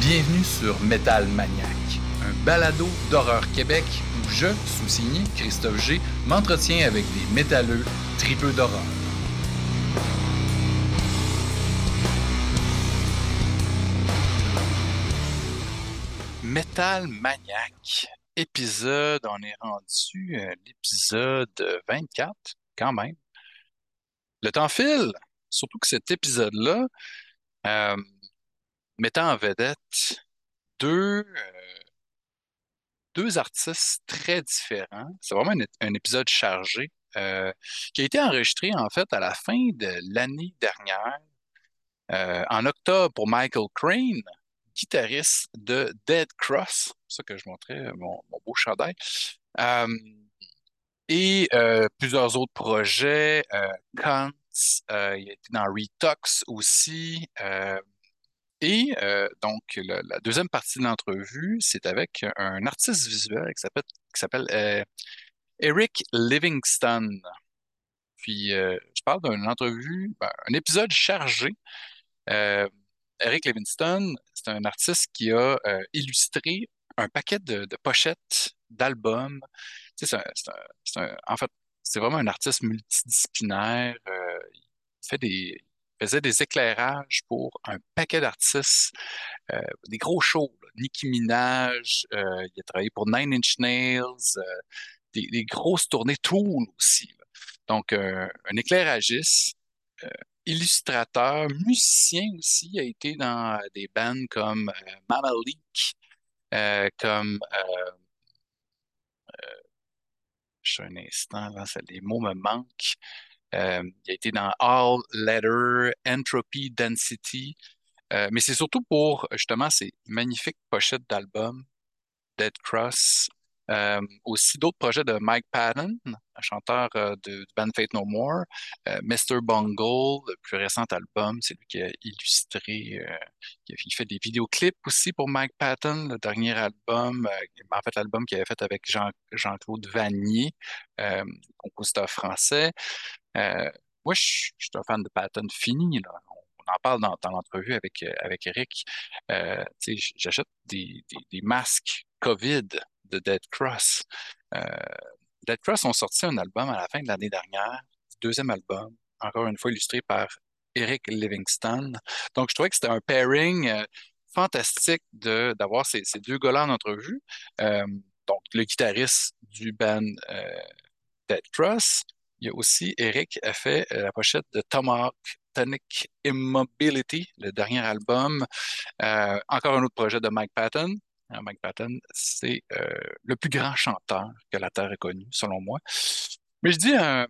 Bienvenue sur Metal Maniac, un balado d'horreur Québec où je, sous-signé Christophe G, m'entretiens avec des métalleux tripeux d'horreur. Metal Maniac, épisode, on est rendu à l'épisode 24, quand même. Le temps file, surtout que cet épisode-là, euh, mettant en vedette deux, euh, deux artistes très différents. C'est vraiment un, épisode chargé euh, qui a été enregistré en fait à la fin de l'année dernière, euh, en octobre pour Michael Crane, guitariste de Dead Cross. C'est ça que je montrais mon, beau chandail. et plusieurs autres projets, il a été dans Retox aussi. Et euh, donc, la deuxième partie de l'entrevue, c'est avec un artiste visuel qui s'appelle euh, Eric Livingston. Puis, euh, je parle d'une entrevue, ben, un épisode chargé. Eric Livingston, c'est un artiste qui a illustré un paquet de, pochettes d'albums. Tu sais, en fait, c'est vraiment un artiste multidisciplinaire. il fait des, faisait des éclairages pour un paquet d'artistes, euh, des gros shows. Nicki Minaj, euh, il a travaillé pour Nine Inch Nails, euh, des, grosses tournées Tool aussi. Donc, un éclairagiste, illustrateur, musicien aussi, il a été dans des bands comme Mama Leak, comme un instant, là, les mots me manquent. Euh, il a été dans All Letter, Entropy Density. Euh, mais c'est surtout pour justement ces magnifiques pochettes d'albums, Dead Cross, euh, aussi d'autres projets de Mike Patton, un chanteur euh, de, band Fate No More, euh, Mr. Bungle, le plus récent album, c'est lui qui a illustré, il fait des vidéoclips aussi pour Mike Patton, le dernier album, en fait l'album qu'il avait fait avec Jean, Jean-Claude Vanier, compositeur français. moi, je, suis un fan de Patton fini, On en parle dans, l'entrevue avec, avec Eric. J'achète des masques COVID de Dead Cross. Euh, Dead Cross ont sorti un album à la fin de l'année dernière, deuxième album, encore une fois illustré par Eric Livingston. Donc, je trouvais que c'était un pairing euh, fantastique d'avoir ces, deux gars-là en entrevue. Euh, donc, le guitariste du band Dead Cross. Il y a aussi Eric a fait la pochette de Tomahawk Tonic Immobility, le dernier album. encore un autre projet de Mike Patton. Hein, Patton, c'est euh, le plus grand chanteur que la Terre ait connu, selon moi. Mais je dis un,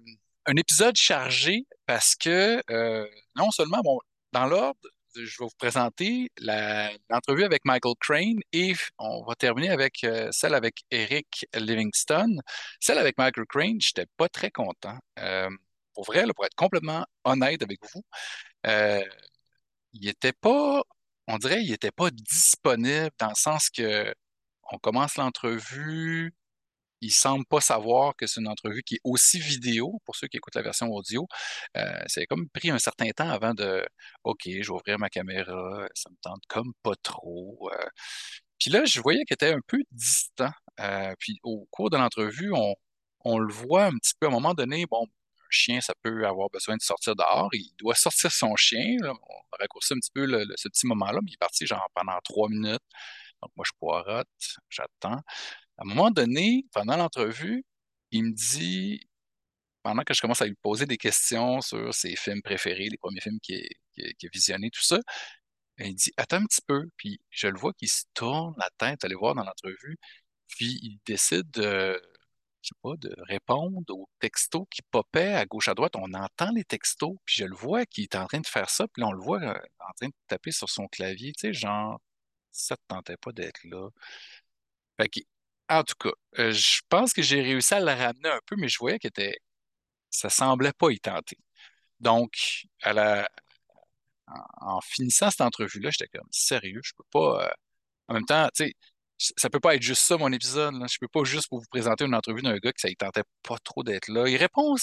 épisode chargé parce que euh, non seulement, bon, dans l'ordre, je vais vous présenter l'entrevue avec Michael Crane et on va terminer avec euh, celle avec Eric Livingston. Celle avec Michael Crane, je n'étais pas très content. pour vrai, pour être complètement honnête avec vous, il n'était pas on dirait qu'il n'était pas disponible dans le sens que on commence l'entrevue, il semble pas savoir que c'est une entrevue qui est aussi vidéo, pour ceux qui écoutent la version audio. Euh, c'est comme pris un certain temps avant de OK, je vais ouvrir ma caméra, ça me tente comme pas trop. Euh. Puis là, je voyais qu'il était un peu distant. Euh, puis au cours de l'entrevue, on, on le voit un petit peu à un moment donné, bon, chien, ça peut avoir besoin de sortir dehors. Il doit sortir son chien. On va raccourcir un petit peu ce petit moment-là, mais il est parti genre pendant trois minutes. Donc moi, je poirote, j'attends. À un moment donné, pendant l'entrevue, il me dit, pendant que je commence à lui poser des questions sur ses films préférés, les premiers films qu'il a, visionnés, tout ça, il dit Attends un petit peu. Puis je le vois qu'il se tourne la tête, aller voir dans l'entrevue. Puis il décide de pas, de répondre aux textos qui popaient à gauche à droite. On entend les textos, puis je le vois qui est en train de faire ça, puis là, on le voit euh, en train de taper sur son clavier, tu sais, genre, ça ne tentait pas d'être là. Fait en tout cas, euh, je pense que j'ai réussi à le ramener un peu, mais je voyais que était, ça semblait pas y tenter. Donc, à la, en, finissant cette entrevue-là, j'étais comme sérieux, je peux pas. Euh, en même temps, tu sais, ça peut pas être juste ça, mon épisode. Là. Je peux pas juste vous présenter une entrevue d'un gars qui ça ne tentait pas trop d'être là. Il répond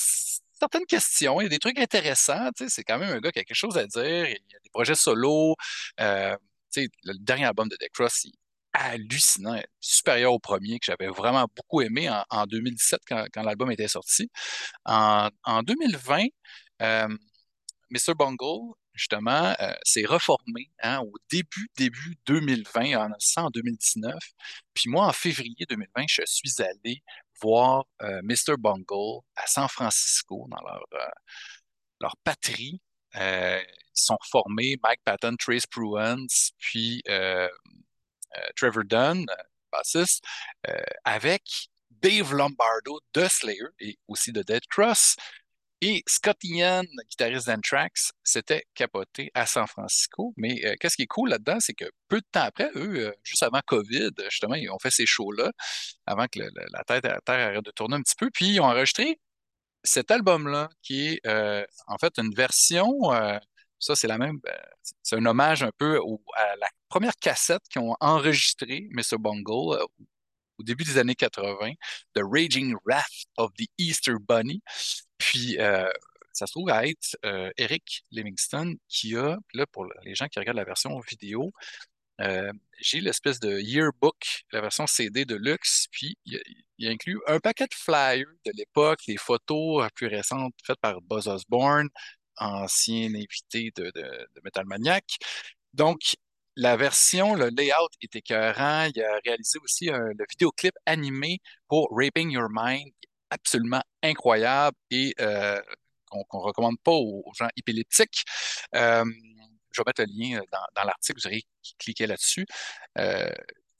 certaines questions, il y a des trucs intéressants. C'est quand même un gars qui a quelque chose à dire. Il y a des projets solo. Euh, le dernier album de Deck Cross, hallucinant, supérieur au premier que j'avais vraiment beaucoup aimé en, 2017 quand, l'album était sorti. En, 2020, euh, Mr. Bungle, justement, euh, s'est reformé hein, au début, début 2020, en, en 2019. Puis moi, en février 2020, je suis allé voir euh, Mr. Bungle à San Francisco, dans leur, leur patrie. ils sont formés, Mike Patton, Trace Pruance, puis euh, Trevor Dunn, euh, bassiste, euh, avec Dave Lombardo de Slayer et aussi de Dead Cross. Et Scott Ian, guitariste d'Anthrax, s'était capoté à San Francisco. Mais qu'est-ce qui est cool là-dedans, c'est que peu de temps après, eux, juste avant COVID, justement, ils ont fait ces shows-là, avant que la tête la Terre arrête de tourner un petit peu. Puis ils ont enregistré cet album-là, qui est en fait une version ça, c'est la même. Ben, c'est un hommage un peu à la première cassette qu'ils ont enregistrée, Mr. Bungle, euh, au début des années 80, The Raging Wrath of the Easter Bunny. Puis, euh, ça se trouve à être euh, Eric Livingston qui a, là, pour les gens qui regardent la version vidéo, j'ai l'espèce de yearbook, la version CD de luxe, puis il, il, inclut un paquet de flyers de l'époque, les photos plus récentes faites par Buzz Osborne, ancien invité de, Metal Maniac. Donc, la version, le layout est écœurant. Il a réalisé aussi le vidéoclip animé pour Raping Your Mind, absolument incroyable et euh, qu'on ne recommande pas aux, gens épileptiques. Euh, je vais mettre le lien dans, l'article, vous aurez cliquer là-dessus. Euh,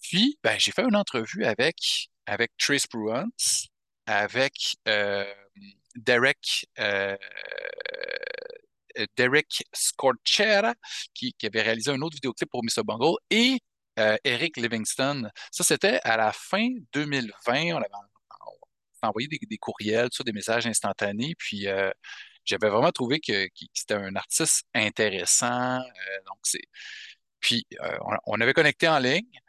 puis, ben, j'ai fait une entrevue avec, avec Trace Bruance, avec Derek euh, Derek Scorchera, qui, avait réalisé un autre vidéoclip pour Mr. Bungle, et euh, Eric Livingston. Ça, c'était à la fin 2020. On avait envoyé des, courriels, des messages instantanés, puis euh, j'avais vraiment trouvé que, c'était un artiste intéressant. donc c'est... Puis on, avait connecté en ligne.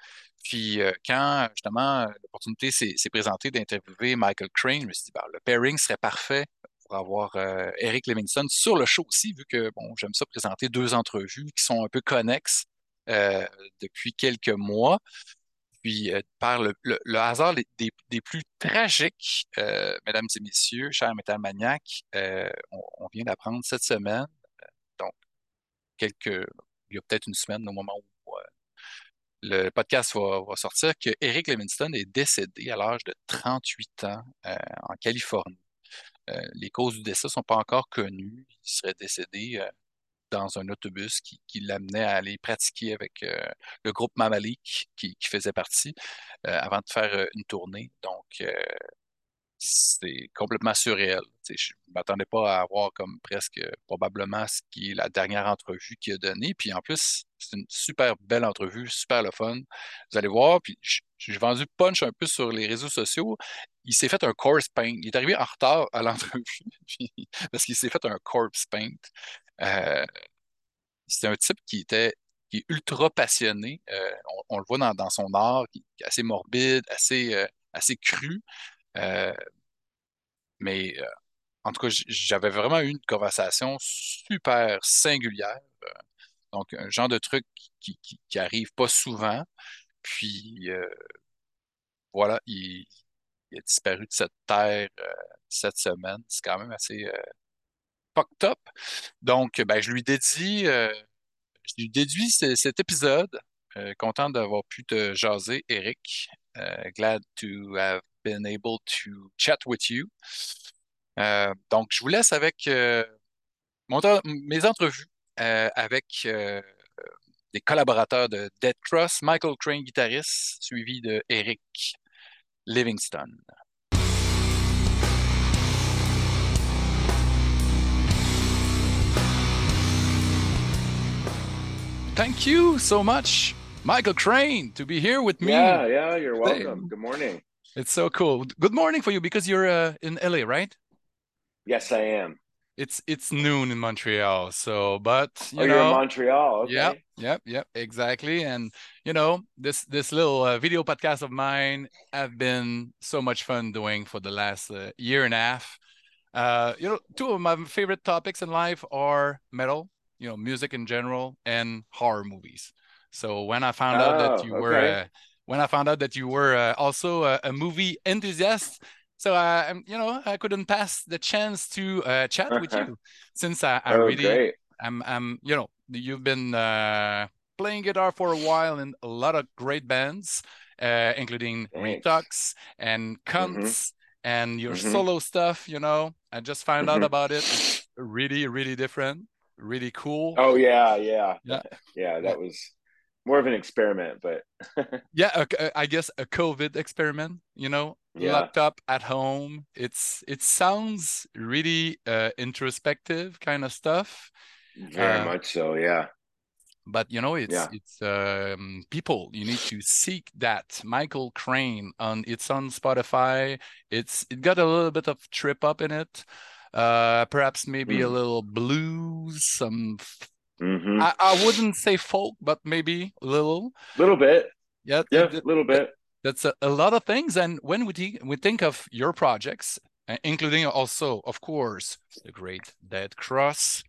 Puis quand justement l'opportunité s'est présentée d'interviewer Michael Crane, je me suis dit, ben, le pairing serait parfait pour avoir euh, Eric Livingston sur le show aussi, vu que bon, j'aime ça présenter deux entrevues qui sont un peu connexes euh, depuis quelques mois. Puis, euh, par le, hasard des, plus tragiques, mesdames et messieurs, chers Metal Maniacs, on, vient d'apprendre cette semaine, donc quelques, il y a peut-être une semaine au moment où le podcast va, sortir, que Eric est décédé à l'âge de 38 ans en Californie. Euh, les causes du décès ne sont pas encore connues. Il serait décédé euh, dans un autobus qui, l'amenait à aller pratiquer avec euh, le groupe Mamalik qui, qui faisait partie avant de faire une tournée. Donc, c'est complètement surréel. je ne m'attendais pas à avoir comme presque probablement ce qui est la dernière entrevue qu'il a donnée. Puis en plus, c'est une super belle entrevue, super le fun. Vous allez voir, puis j'ai vendu punch un peu sur les réseaux sociaux. Il s'est fait un corpse paint. Il est arrivé en retard à l'entrevue parce qu'il s'est fait un corpse paint. Euh, c'est un type qui était qui ultra passionné. Euh, on, le voit dans, son art, qui est assez morbide, assez, euh, assez cru. Mais en tout cas, j'avais vraiment eu une conversation super singulière. Donc, un genre de truc qui, qui, arrive pas souvent. Puis, voilà, il, a disparu de cette terre cette semaine. C'est quand même assez Donc, ben, je lui dédie, je lui déduis cet épisode. content d'avoir pu te jaser, Eric. glad to have been able to chat with you. Euh, donc, je vous laisse avec euh, mes entrevues euh, avec des collaborateurs de Dead Cross, Michael Crane, guitariste, suivi de Eric Livingston. Thank you so much, Michael Crain, to be here with me. Yeah, yeah, you're welcome. Good morning. It's so cool. Good morning for you because you're uh, in LA, right? Yes, I am. It's it's noon in Montreal, so but you oh, know, you're in Montreal. Okay. Yep, yep, yep, exactly. And you know, this this little uh, video podcast of mine have been so much fun doing for the last uh, year and a half. Uh, you know, two of my favorite topics in life are metal, you know, music in general, and horror movies. So when I found oh, out that oh, you okay. were, uh, when I found out that you were uh, also a, a, movie enthusiast, so I, you know, I couldn't pass the chance to uh, chat with you since I, I oh, really, great. I'm, I'm, you know, you've been uh, playing guitar for a while in a lot of great bands, uh, including Thanks. And Cunts. Mm-hmm and your mm-hmm. solo stuff you know i just found mm-hmm. out about it it's really really different really cool. Oh yeah yeah. Yeah. Yeah that was more of an experiment but yeah I guess a covid experiment you know yeah. laptop at home. It's it sounds really uh, introspective kind of stuff. Very uh, much so yeah. but you know it's yeah. it's um, people you need to seek that. Michael Crain on it's on spotify. It's it got a little bit of trip up in it uh perhaps maybe mm. a little blues some mm-hmm. I, I wouldn't say folk but maybe a little little bit yeah yeah a little bit that's a, a, lot of things and when we, th- we think of your projects uh, including also of course the great dead cross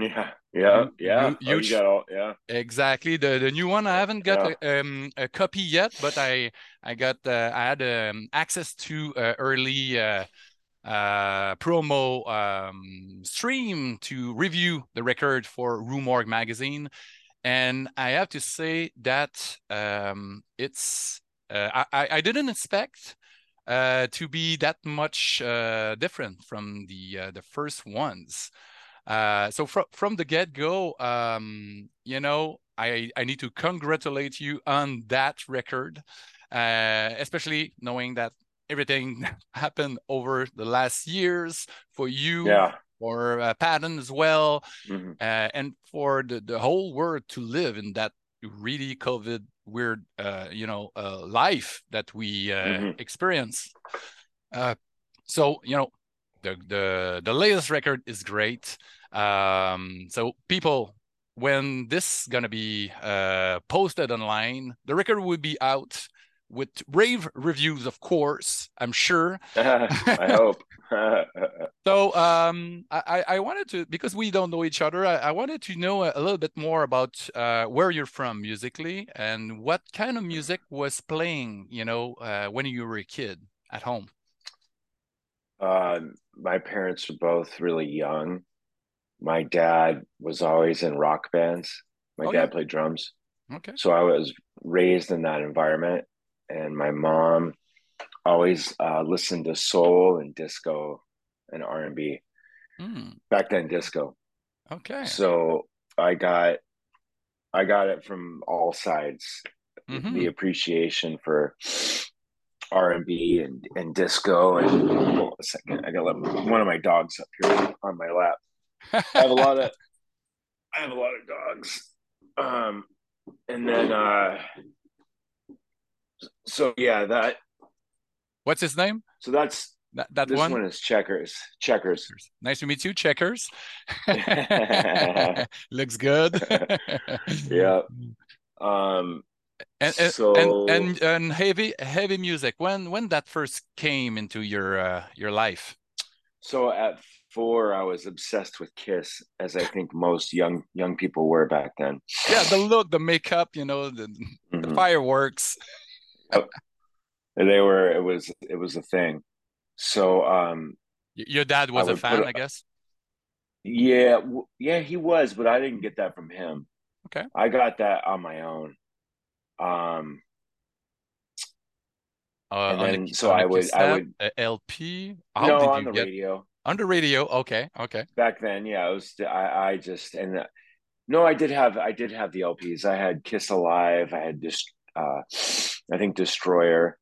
yeah, yeah, yeah. You, you oh, all, yeah. Exactly. The the new one I haven't got yeah. a, um, a copy yet, but I I got uh, I had um, access to uh, early uh, uh, promo um, stream to review the record for Rue Morgue magazine, and I have to say that um, it's uh, I I didn't expect uh, to be that much uh, different from the uh, the first ones. Uh, so from from the get go, um, you know, I I need to congratulate you on that record, uh, especially knowing that everything happened over the last years for you. Yeah. For uh, Patton as well, mm-hmm. uh, and for the, the whole world to live in that really COVID weird, uh, you know, uh, life that we uh, mm-hmm. experience. Uh, so you know, the the the latest record is great. Um, so people, when this is gonna be uh, posted online, the record will be out with rave reviews, of course. I'm sure. I hope. so um, I, I wanted to because we don't know each other. I, I wanted to know a, little bit more about uh, where you're from musically and what kind of music was playing. You know, uh, when you were a kid at home. Uh, my parents were both really young. My dad was always in rock bands. My oh, dad yeah. played drums. Okay. So I was raised in that environment, and my mom always uh, listened to soul and disco and R and B. Mm. Back then, disco. Okay. So I got, I got it from all sides. Mm-hmm. The appreciation for R and B and and disco and hold on a second. I got one of my dogs up here on my lap. I have a lot of I have a lot of dogs. Um, and then uh, so yeah, that. What's his name? So that's that, that this one? one is checkers. Checkers. Nice to meet you, checkers. Looks good. yeah. Um and, so, and and and heavy heavy music when when that first came into your uh, your life so at four i was obsessed with kiss as i think most young young people were back then yeah the look the makeup you know the, mm-hmm. the fireworks they were it was it was a thing so um your dad was a fan I guess yeah yeah he was but i didn't get that from him okay i got that on my own um, uh, and then, so I would, I would LP. How no, on the get... radio. On the radio, okay, okay. Back then, yeah, I was. I, I just and uh, no, I did have, I did have the LPs. I had Kiss Alive. I had just, uh, I think Destroyer.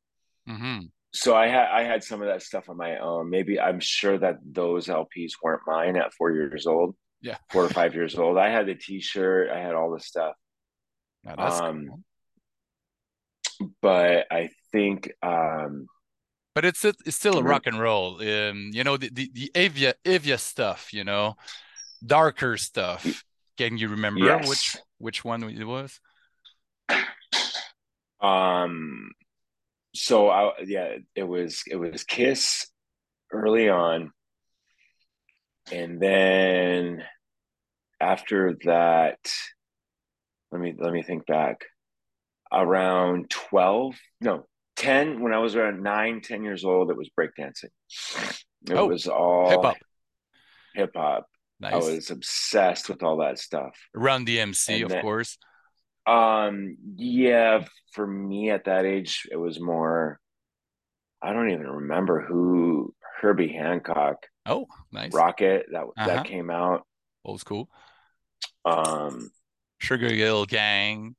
Mm-hmm. So I had, I had some of that stuff on my own. Maybe I'm sure that those LPs weren't mine at four years old. Yeah, four or five years old. I had the T-shirt. I had all the stuff. Now that's um, cool but I think um but it's it's still a rock and roll. Um, you know the the, the Avia Avia stuff. You know, darker stuff. Can you remember yes. which which one it was? Um, so I yeah, it was it was Kiss early on, and then after that, let me let me think back. Around 12, no, 10, when I was around nine, 10 years old, it was breakdancing. It oh, was all hip hop. Hip hop. Nice. I was obsessed with all that stuff. Run DMC, and of then, course. Um, yeah, for me at that age, it was more. I don't even remember who Herbie Hancock. Oh, nice. Rocket that uh-huh. that came out. Old school. Um, Sugar Hill Gang.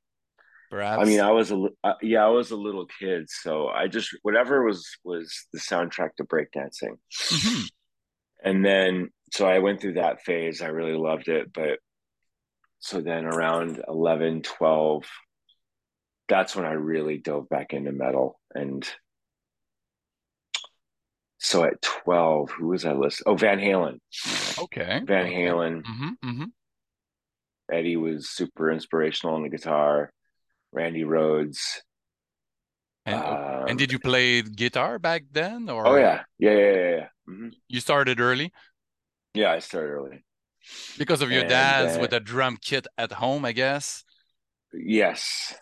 Perhaps. I mean, I was a uh, yeah, I was a little kid, so I just whatever was was the soundtrack to breakdancing. Mm-hmm. And then so I went through that phase. I really loved it, but so then around 11 12 that's when i really dove back into metal. And so at 12 who was i listening oh van halen. Okay. Van okay. halen. Mm-hmm, mm-hmm. eddie was super inspirational on the guitar. Randy rhoads and, um, and did you play guitar back then or? Oh yeah. Yeah yeah yeah, yeah. Mm-hmm. you started early? Yeah i started early because of your and, dad's uh, with a drum kit at home, I guess. Yes,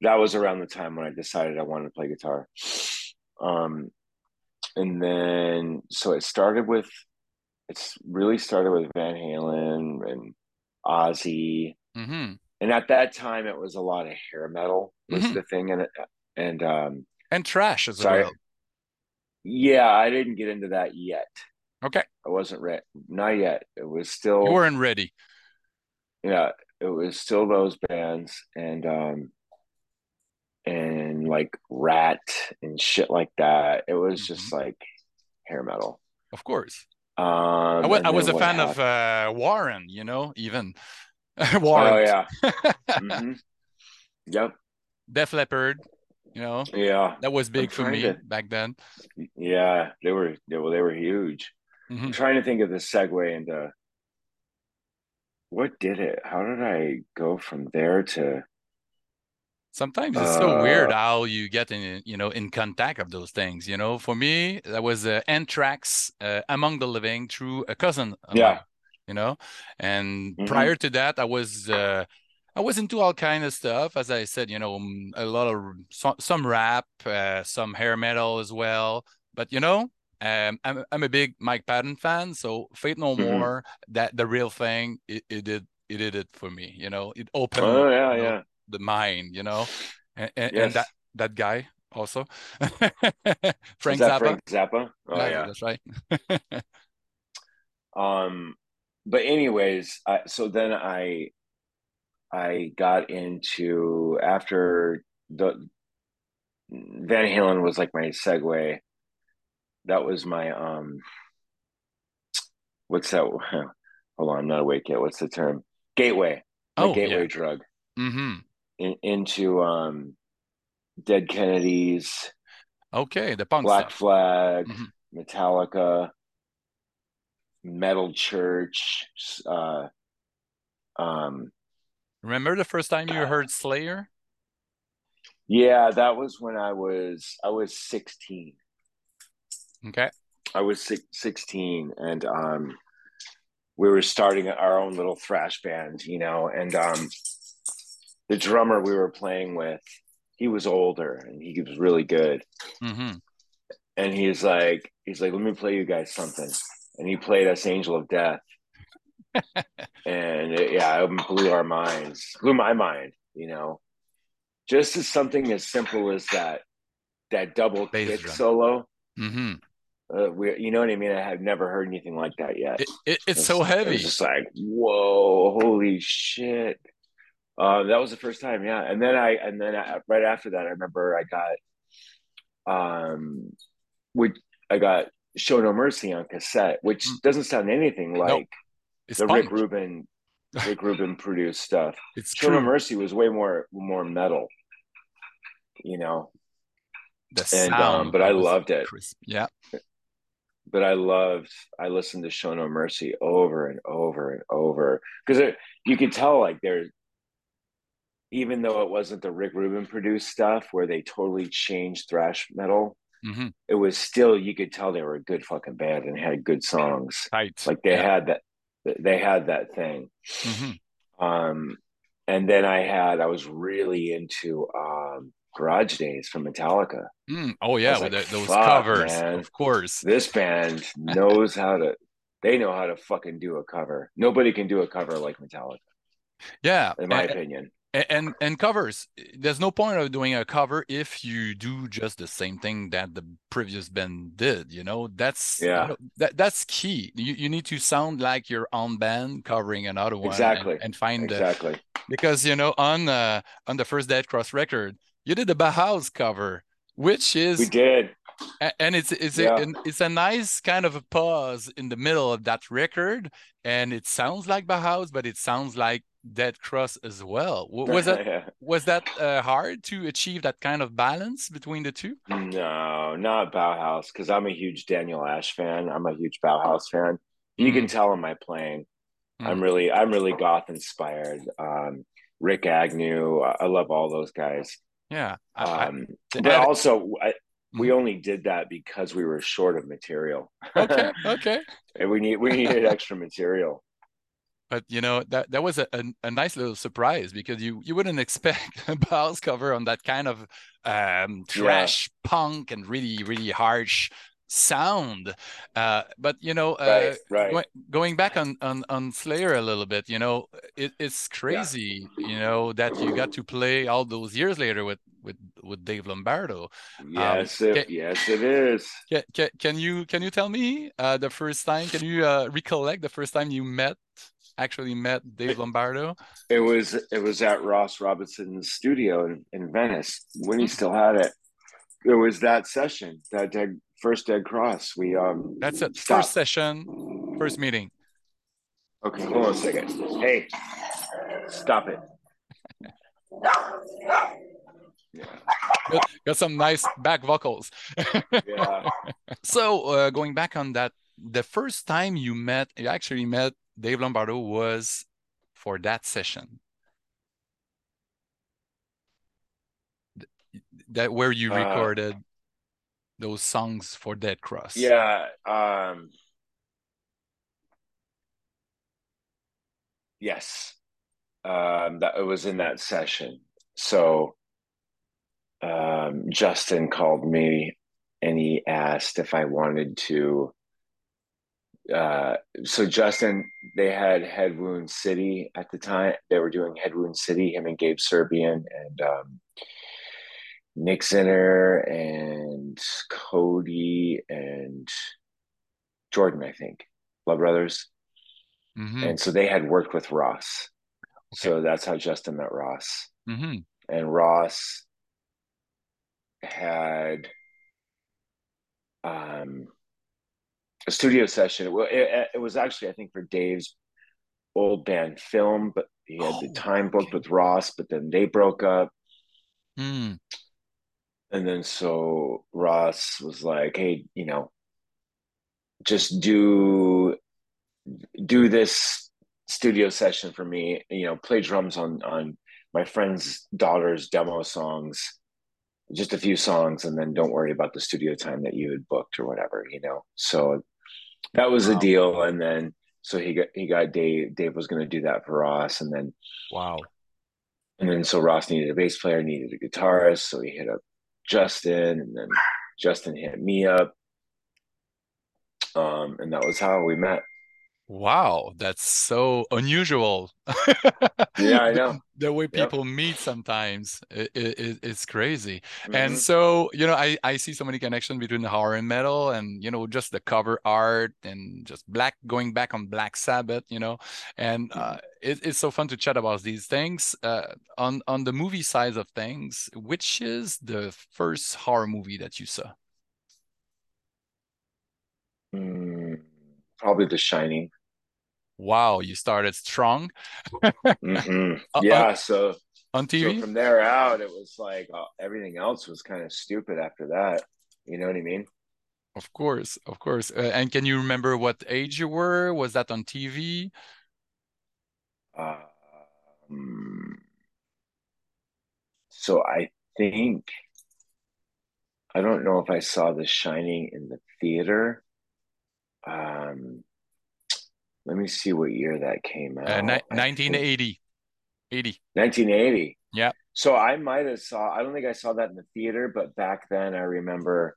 that was around the time when I decided I wanted to play guitar. Um, and then so it started with it's really started with Van Halen and Ozzy. Mm-hmm. And at that time, it was a lot of hair metal was mm-hmm. the thing, and and um, and trash as well. yeah, I didn't get into that yet. Okay. I wasn't ready. Not yet. It was still. You weren't ready. Yeah, it was still those bands and um and like Ratt and shit like that. It was mm-hmm. just like hair metal. Of course. Um, I was, I was a fan happened? of uh, Warrant. You know, even Warrant. Oh yeah. mm-hmm. Yep. Def Leppard. You know. Yeah. That was big for me to... back then. Yeah, they were. They were. They were huge. Mm-hmm. I'm trying to think of the segue into what did it? How did I go from there to? Sometimes it's uh, so weird uh, how you get in, you know, in contact of those things. You know, for me, that was uh, Anthrax, uh, Among the Living, through a cousin. yeah. Mine, you know, and mm-hmm. prior to that, I was. Uh, I was into all kind of stuff, as I said. You know, a lot of some, some rap, uh, some hair metal as well. But you know, um, I'm, I'm a big Mike Patton fan, so Faith No mm-hmm. More, that the real thing, it, it did it did it for me. You know, it opened oh, yeah, you know, yeah. the mind. You know, and, and, yes. and that that guy also, Frank Zappa. Frank Zappa. Oh yeah, yeah. that's right. um, but anyways, I, so then I I got into after the Van Halen was like my segue that was my um what's that hold on i'm not awake yet what's the term gateway oh gateway yeah. drug mm-hmm. in, into um dead kennedys okay the punk black stuff. flag mm-hmm. metallica metal church uh um remember the first time you heard slayer yeah that was when i was i was 16 Okay. I was six, 16 and um, we were starting our own little thrash band, you know, and um, the drummer we were playing with, he was older and he was really good. Mm-hmm. And he's like, he's like, let me play you guys something. And he played us Angel of Death. and it, yeah, it blew our minds, blew my mind, you know, just as something as simple as that, that double Bass kick drum. solo. Mm-hmm uh, we, you know what I mean? I have never heard anything like that yet. It, it, it's, it's, so heavy. It's just like, whoa, holy shit. Uh, that was the first time, yeah. And then I, and then I, right after that, I remember I got, um, which I got Show No Mercy on cassette, which mm. doesn't sound anything like nope. the Rick Rubin, Rick Rubin produced stuff. It's Show true. No Mercy was way more, more metal, you know. The and, um, but I loved it. Crisp. Yeah but I loved I listened to Show No Mercy over and over and over because you could tell like there's even though it wasn't the Rick Rubin produced stuff where they totally changed thrash metal, mm-hmm. it was still you could tell they were a good fucking band and had good songs. Like they yeah. had that they had that thing. Mm-hmm. Um, and then I had I was really into um, Garage Days from Metallica. Mm. Oh yeah, with like, those covers, man, of course. This band knows how to. They know how to fucking do a cover. Nobody can do a cover like Metallica. Yeah, in my and, opinion and and covers there's no point of doing a cover if you do just the same thing that the previous band did you know that's yeah that that's key you, you need to sound like your own band covering another one exactly and, and find exactly the, because you know on uh on the first dead cross record you did the bauhaus cover which is we did and it's it's yeah. a, it's a nice kind of a pause in the middle of that record and it sounds like Bauhaus but it sounds like Dead Cross as well. Was that yeah. was that uh, hard to achieve that kind of balance between the two? No, not Bauhaus because I'm a huge Daniel Ash fan. I'm a huge Bauhaus fan. You mm. can tell in my playing. Mm. I'm really I'm really goth inspired. Um, Rikk Agnew, I love all those guys. Yeah, um, I, but also I, we mm. only did that because we were short of material. Okay, okay. and we need we needed extra material but you know that that was a, a, a, nice little surprise because you you wouldn't expect a Bauhaus cover on that kind of um, trash yeah. punk and really really harsh sound uh, but you know uh, right, right. going back on, on on slayer a little bit you know it, it's crazy yeah. you know that you got to play all those years later with with with dave lombardo yes um, it, can, yes it is can, can, can you can you tell me uh, the first time can you uh, recollect the first time you met actually met Dave Lombardo? It was it was at Ross Robinson's studio in, in Venice when he still had it. It was that session, that first dead cross. We um That's it. Stopped. First session, first meeting. Okay, hold on a second. Hey, stop it. yeah. Got, got some nice back vocals. yeah. So uh, going back on that, the first time you met, you actually met Dave Lombardo was for that session. That where you uh, recorded uh, those songs for Dead Cross. Yeah. Um, yes. Um, that it was in that session. So um, Justin called me and he asked if I wanted to uh, so Justin, they had Head Wound City at the time. They were doing Head Wound City, him and Gabe Serbian and um, Nick Zinner and Cody and Jordan, I think, Blood Brothers. Mm-hmm. And so they had worked with Ross. Okay. So that's how Justin met Ross. Mm-hmm. And Ross had um a studio session. Well, it, it, was actually I think for Dave's old band Philm, but he had oh, the time booked okay. with Ross, but then they broke up. Mm. And then so Ross was like, "Hey, you know, just do do this studio session for me. You know, play drums on on my friend's daughter's demo songs." just a few songs and then don't worry about the studio time that you had booked or whatever you know so that was wow. the deal. And then so he got he got Dave. Dave was going to do that for Ross, and then wow. And then so Ross needed a bass player, needed a guitarist, so he hit up Justin, and then Justin hit me up. Um, and that was how we met. Wow, that's so unusual. yeah, I know. The, the way people yep. meet sometimes it, it, it's crazy. Mm-hmm. And so, you know, I, I see so many connections between the horror and metal and, you know, just the cover art and just black going back on Black Sabbath, you know. And mm-hmm. uh, it, it's so fun to chat about these things. Uh, on, on the movie side of things, which is the first horror movie that you saw? Mm, probably The Shining wow, you started strong. mm-hmm. Uh, yeah, uh, so on TV. So from there out, it was like uh, everything else was kind of stupid after that. You know what I mean? Of course, of course. Uh, and can you remember what age you were? Was that on TV? Um, so I think I don't know if I saw The Shining in the theater. Um, let me see what year that came out. Uh, ni- 1980. 80. 1980. Yeah. So I might have saw. I don't think I saw that in the theater, but back then I remember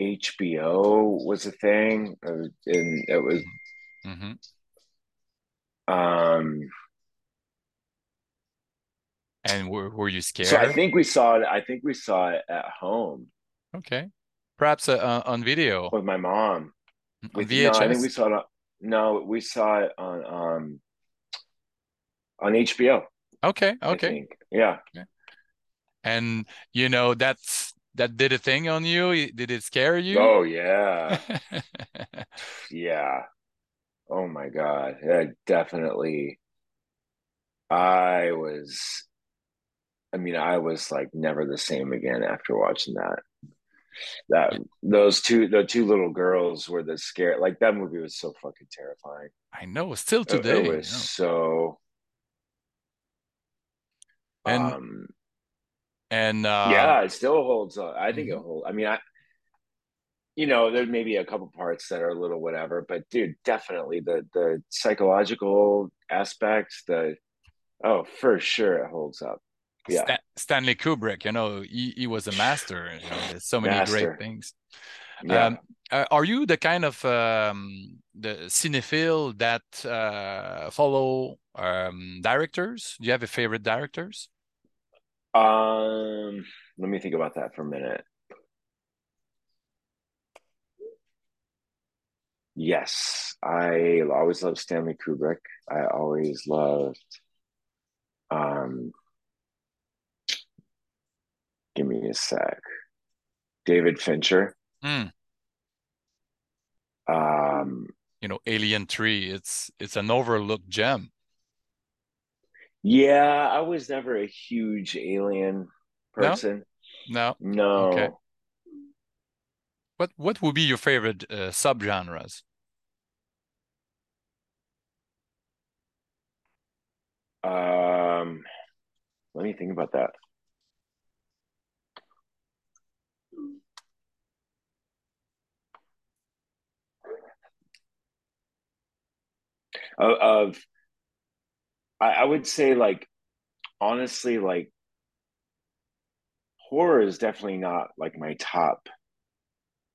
HBO was a thing, uh, and it was. Mm-hmm. Um. And were were you scared? So I think we saw it. I think we saw it at home. Okay, perhaps uh, on video with my mom. With, VHS. No, I think we saw it. On, no, we saw it on um on HBO. Okay. Okay. Yeah. Okay. And you know that's that did a thing on you. Did it scare you? Oh yeah. yeah. Oh my god. Yeah, definitely. I was. I mean, I was like never the same again after watching that. That those two, the two little girls were the scare. Like that movie was so fucking terrifying. I know. Still today, it, it was so and um, and uh, yeah, it still holds up. I think mm-hmm. it holds. I mean, I you know, there may be a couple parts that are a little whatever, but dude, definitely the the psychological aspects, the oh, for sure, it holds up. Yeah, Stan- Stanley Kubrick, you know, he, he was a master. You know, there's so many master. great things. Yeah. Um, uh, are you the kind of um, the cinephile that uh, follow um, directors? Do you have a favorite directors? Um, let me think about that for a minute. Yes, I always loved Stanley Kubrick. I always loved um give me a sec. David Fincher. Mm. Um you know, Alien 3, it's it's an overlooked gem. Yeah, I was never a huge alien person. No. No. no. Okay. What what would be your favorite uh, subgenres? Um, let me think about that. Of, of I, I would say like honestly like horror is definitely not like my top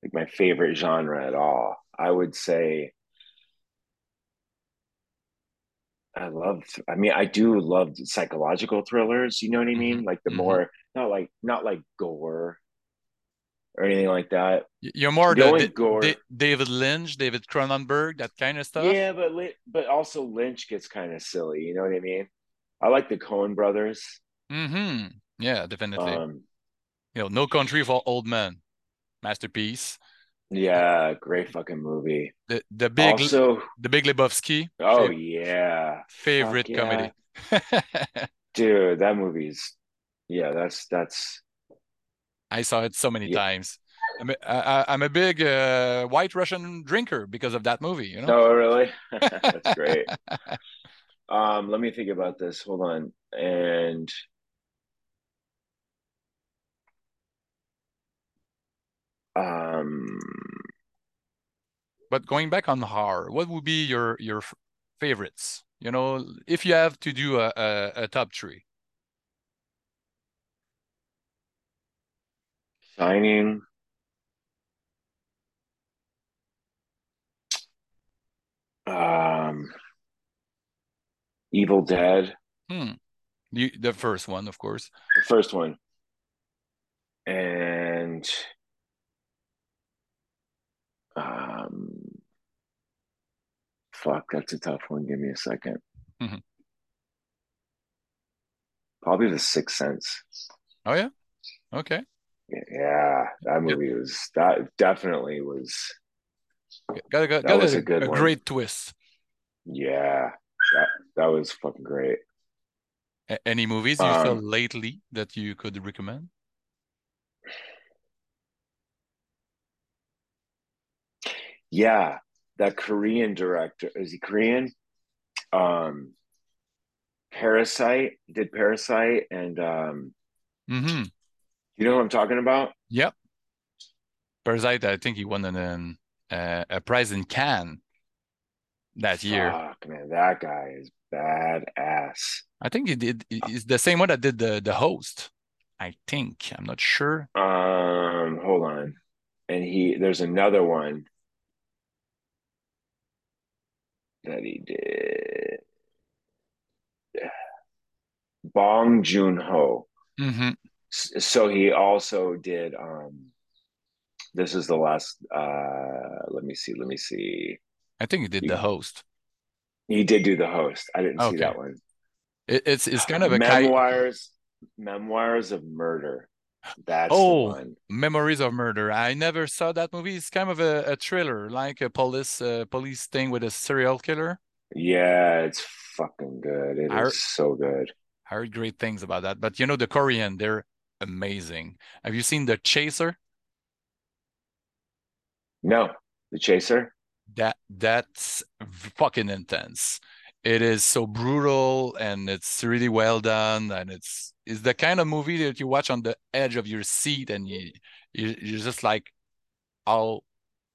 like my favorite genre at all. I would say I love I mean I do love psychological thrillers, you know what I mean? Mm-hmm. Like the mm-hmm. more not like not like gore or anything like that. You're more the, the gore. David Lynch, David Cronenberg, that kind of stuff. Yeah, but but also Lynch gets kind of silly. You know what I mean? I like the Coen brothers. Hmm. Yeah, definitely. Um, you know, No Country for Old Men, masterpiece. Yeah, great fucking movie. The the big also the Big Lebowski. Oh yeah, favorite yeah. comedy. Dude, that movie's yeah. That's that's I saw it so many yeah. times. I'm a, I, I'm a big uh, White Russian drinker because of that movie. You know? Oh, really? That's great. um, let me think about this. Hold on, and um, but going back on horror, what would be your your favorites? You know, if you have to do a, a, a top three. Shining. Um, Evil Dead. Hmm. You, the first one, of course. The first one. And um fuck, that's a tough one. Give me a 2nd mm-hmm. Probably the Sixth Sense. Oh yeah. Okay. Yeah, that movie yep. was that definitely was. Got, got, that got was a, a good a one. great twist. Yeah, that that was fucking great. A- any movies you um, saw lately that you could recommend? Yeah, that Korean director is he Korean? Um, Parasite did Parasite and um, mm-hmm You know what I'm talking about? Yep. Parasite, I think he won an, uh, a prize in Cannes that year. Fuck, man, that guy is badass. I think he did. He's the same one that did the the host. I think I'm not sure. Um, hold on, and he there's another one that he did. Bong Joon Ho. Mm-hmm. So he also did. Um, this is the last. Uh, let me see. Let me see. I think he did he, the host. He did do the host. I didn't okay. see that one. It, it's it's kind of a memoirs. Memoirs of Murder. That's oh, Memories of Murder. I never saw that movie. It's kind of a, a thriller, like a police uh, police thing with a serial killer. Yeah, it's fucking good. It I is heard, so good. I heard great things about that. But you know, the Korean, they're amazing. Have you seen The Chaser? No, The Chaser. That that's fucking intense it is so brutal and it's really well done and it's it's the kind of movie that you watch on the edge of your seat and you, you you're just like how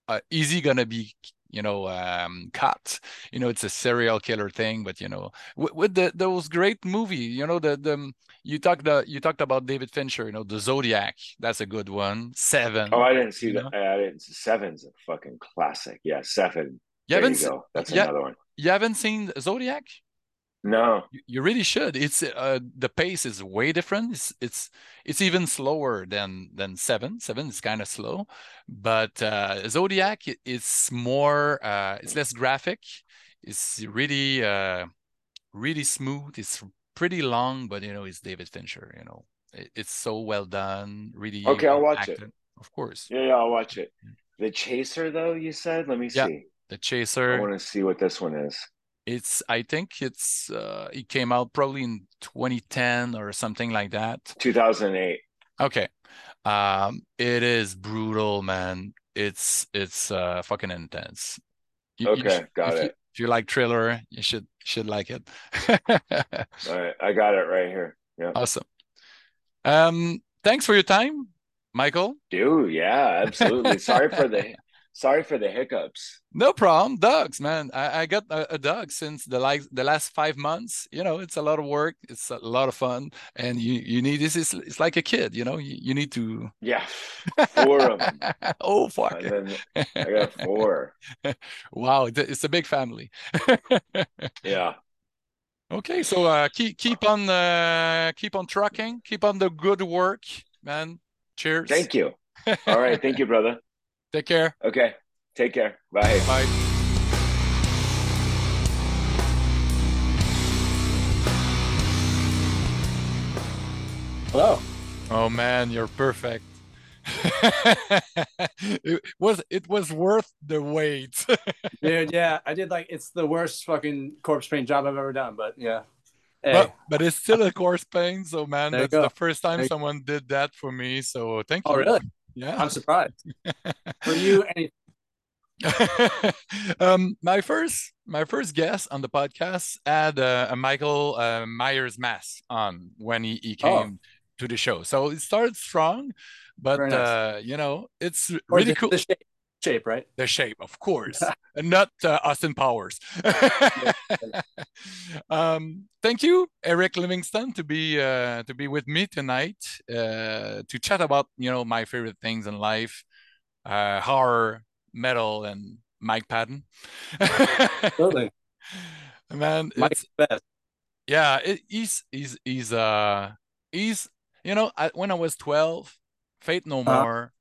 uh, easy gonna be you know um cut. You know it's a serial killer thing but you know with, with the those great movie you know the the you talked the you talked about david fincher you know the zodiac that's a good one. Seven oh i didn't see that. i didn't seven's a fucking classic. Yeah seven. You there haven't you go. that's yeah, another one. you haven't seen Zodiac? No. You, really should. It's uh, the pace is way different. It's it's it's even slower than than Seven. Seven is kind of slow, but uh, Zodiac is more. Uh, it's less graphic. It's really uh, really smooth. It's pretty long, but you know it's David Fincher. You know it, it's so well done. Really. Okay, I'll watch acted. it. Of course. Yeah, yeah, I'll watch it. The Chaser, though, you said. Let me yeah. see. The Chaser. I want to see what this one is. It's I think it's uh it came out probably in 2010 or something like that. 2008. Okay. Um it is brutal, man. It's it's uh fucking intense. You, okay, you, got if it. You, if you like thriller, you should should like it. All right, I got it right here. Yeah. Awesome. Um thanks for your time, Michael. Dude, yeah, absolutely. Sorry for the sorry for the hiccups. No problem. Dogs, man. I, I got a, a, dog since the like the last five months. You know, it's a lot of work. It's a lot of fun, and you you need this. Is it's like a kid. You know, you, you need to. Yeah, four of them. oh fuck! I got four. wow, it's a big family. yeah. Okay, so uh, keep keep on uh, keep on trucking. Keep on the good work, man. Cheers. Thank you. All right, thank you, brother. Take care. Okay. Take care. Bye. Bye. Hello. Oh man, you're perfect. it was it was worth the wait. Dude, yeah, I did like it's the worst fucking corpse paint job I've ever done, but yeah. Hey. But, but it's still a corpse paint, so man, there that's the first time someone did that for me. So thank oh, you. Oh really? Yeah, I'm surprised. For you, any. um, my first my first guest on the podcast had uh, a Michael uh, Myers mask on when he, he came oh. to the show. So it started strong, but nice. uh, you know it's really cool. The shape, shape, right? The shape, of course, and not uh, Austin Powers. um, thank you, Eric Livingston, to be uh, to be with me tonight uh, to chat about you know my favorite things in life, uh, horror, metal, and Mike Patton. totally, man. Mike's best. Yeah, it, he's he's he's uh he's you know I, when I was twelve, Faith No uh-huh. More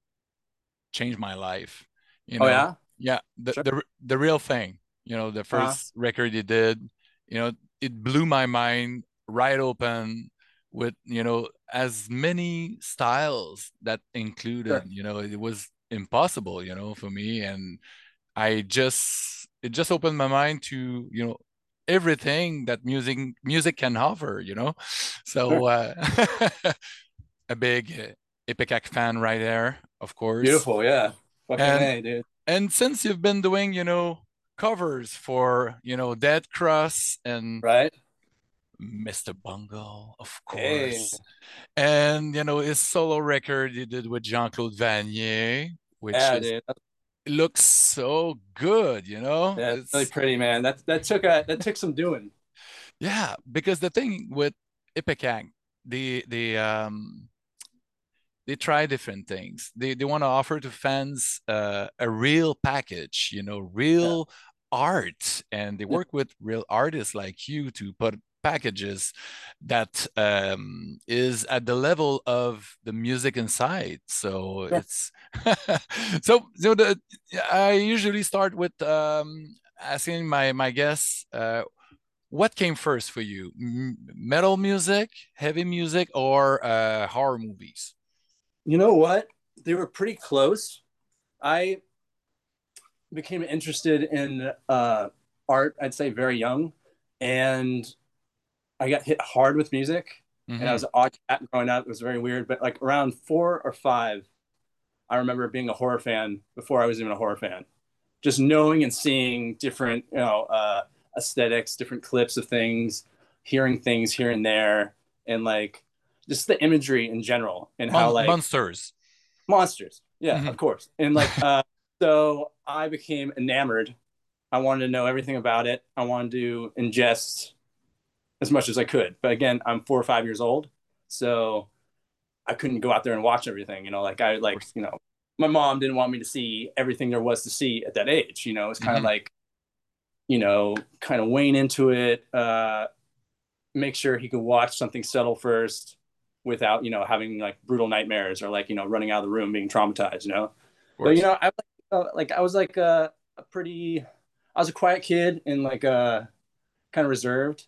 changed my life. You oh, know, oh yeah, yeah, the sure. the the real thing. You know, the 1st uh-huh. record he did. You know, it blew my mind right open with you know as many styles that included. Sure. You know, it was impossible. You know, for me, and I just it just opened my mind to you know everything that music music can offer. You know, so sure. uh, a big Ipecac fan right there, of course. Beautiful, yeah. Fucking and, a, dude. And since you've been doing, you know, covers for, you know, Dead Cross and right Mr. Bungle, of course. Hey. And you know his solo record he did with Jean-Claude Vannier, which yeah, is, looks so good, you know. Yeah, it's really pretty, man. That that took a that took some doing. Yeah, because the thing with Ipecac, the the um they try different things. They they want to offer to fans uh, a real package, you know, real yeah. art, and they work with real artists like you to put packages that um, is at the level of the music inside. So yeah. it's so so the I usually start with um, asking my my guests. Uh, what came first for you metal music heavy music or uh, horror movies you know what? They were pretty close. I became interested in uh, art, I'd say very young. And I got hit hard with music. Mm-hmm. And I was an odd cat growing up. It was very weird. But like around four or five, I remember being a horror fan before I was even a horror fan. Just knowing and seeing different, you know, uh, aesthetics, different clips of things, hearing things here and there. And like just the imagery in general and how like monsters. Monsters. Yeah mm-hmm. of course. And like uh so i became enamored. I wanted to know everything about it. I wanted to ingest as much as i could. But again i'm four or five years old so i couldn't go out there and watch everything you know? Like i like you know my mom didn't want me to see everything there was to see at that age you know? It's kind of mm-hmm. like you know kind of wane into it uh make sure he could watch something settle first without you know having like brutal nightmares or like you know running out of the room being traumatized you know? But you know i uh, like i was like a, a, pretty i was a quiet kid and like uh kind of reserved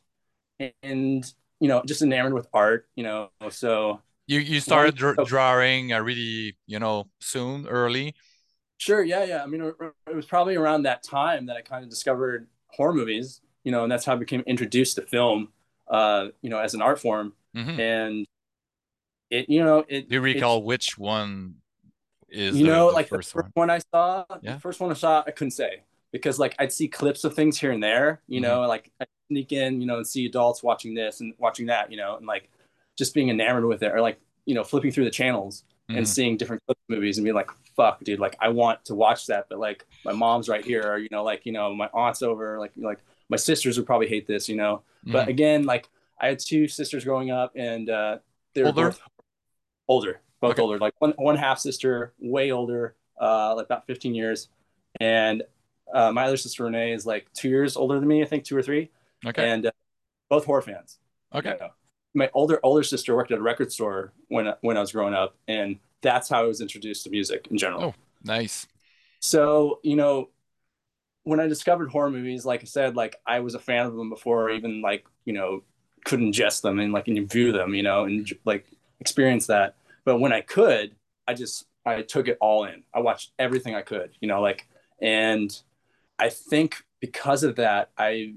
and you know just enamored with art you know? So you you started dr- drawing uh, really you know soon early? Sure yeah yeah. I mean it was probably around that time that i kind of discovered horror movies you know and that's how i became introduced to film uh you know as an art form. Mm-hmm. and it you know it. Do you recall which one is you the, know the like first the first one? one I saw? Yeah. The first one I saw, I couldn't say because like I'd see clips of things here and there. You mm-hmm. know, like I sneak in, you know, and see adults watching this and watching that. You know, and like just being enamored with it, or like you know, flipping through the channels mm-hmm. and seeing different movies and being like, "Fuck, dude! Like I want to watch that, but like my mom's right here, or you know, like you know, my aunt's over, like like my sisters would probably hate this, you know. Mm-hmm. But again, like I had two sisters growing up, and uh, they're older. both older, both okay. older. Like one one half sister, way older, uh, like about 15 years, and uh, my other sister Renee is like two years older than me, I think two or three. Okay. And uh, both horror fans. Okay. You know? My older older sister worked at a record store when when I was growing up, and that's how I was introduced to music in general. Oh, nice. So you know, when I discovered horror movies, like I said, like I was a fan of them before, even like you know, could ingest them and like and view them, you know, and like experience that. But when I could, I just I took it all in. I watched everything I could, you know, like and I think because of that, I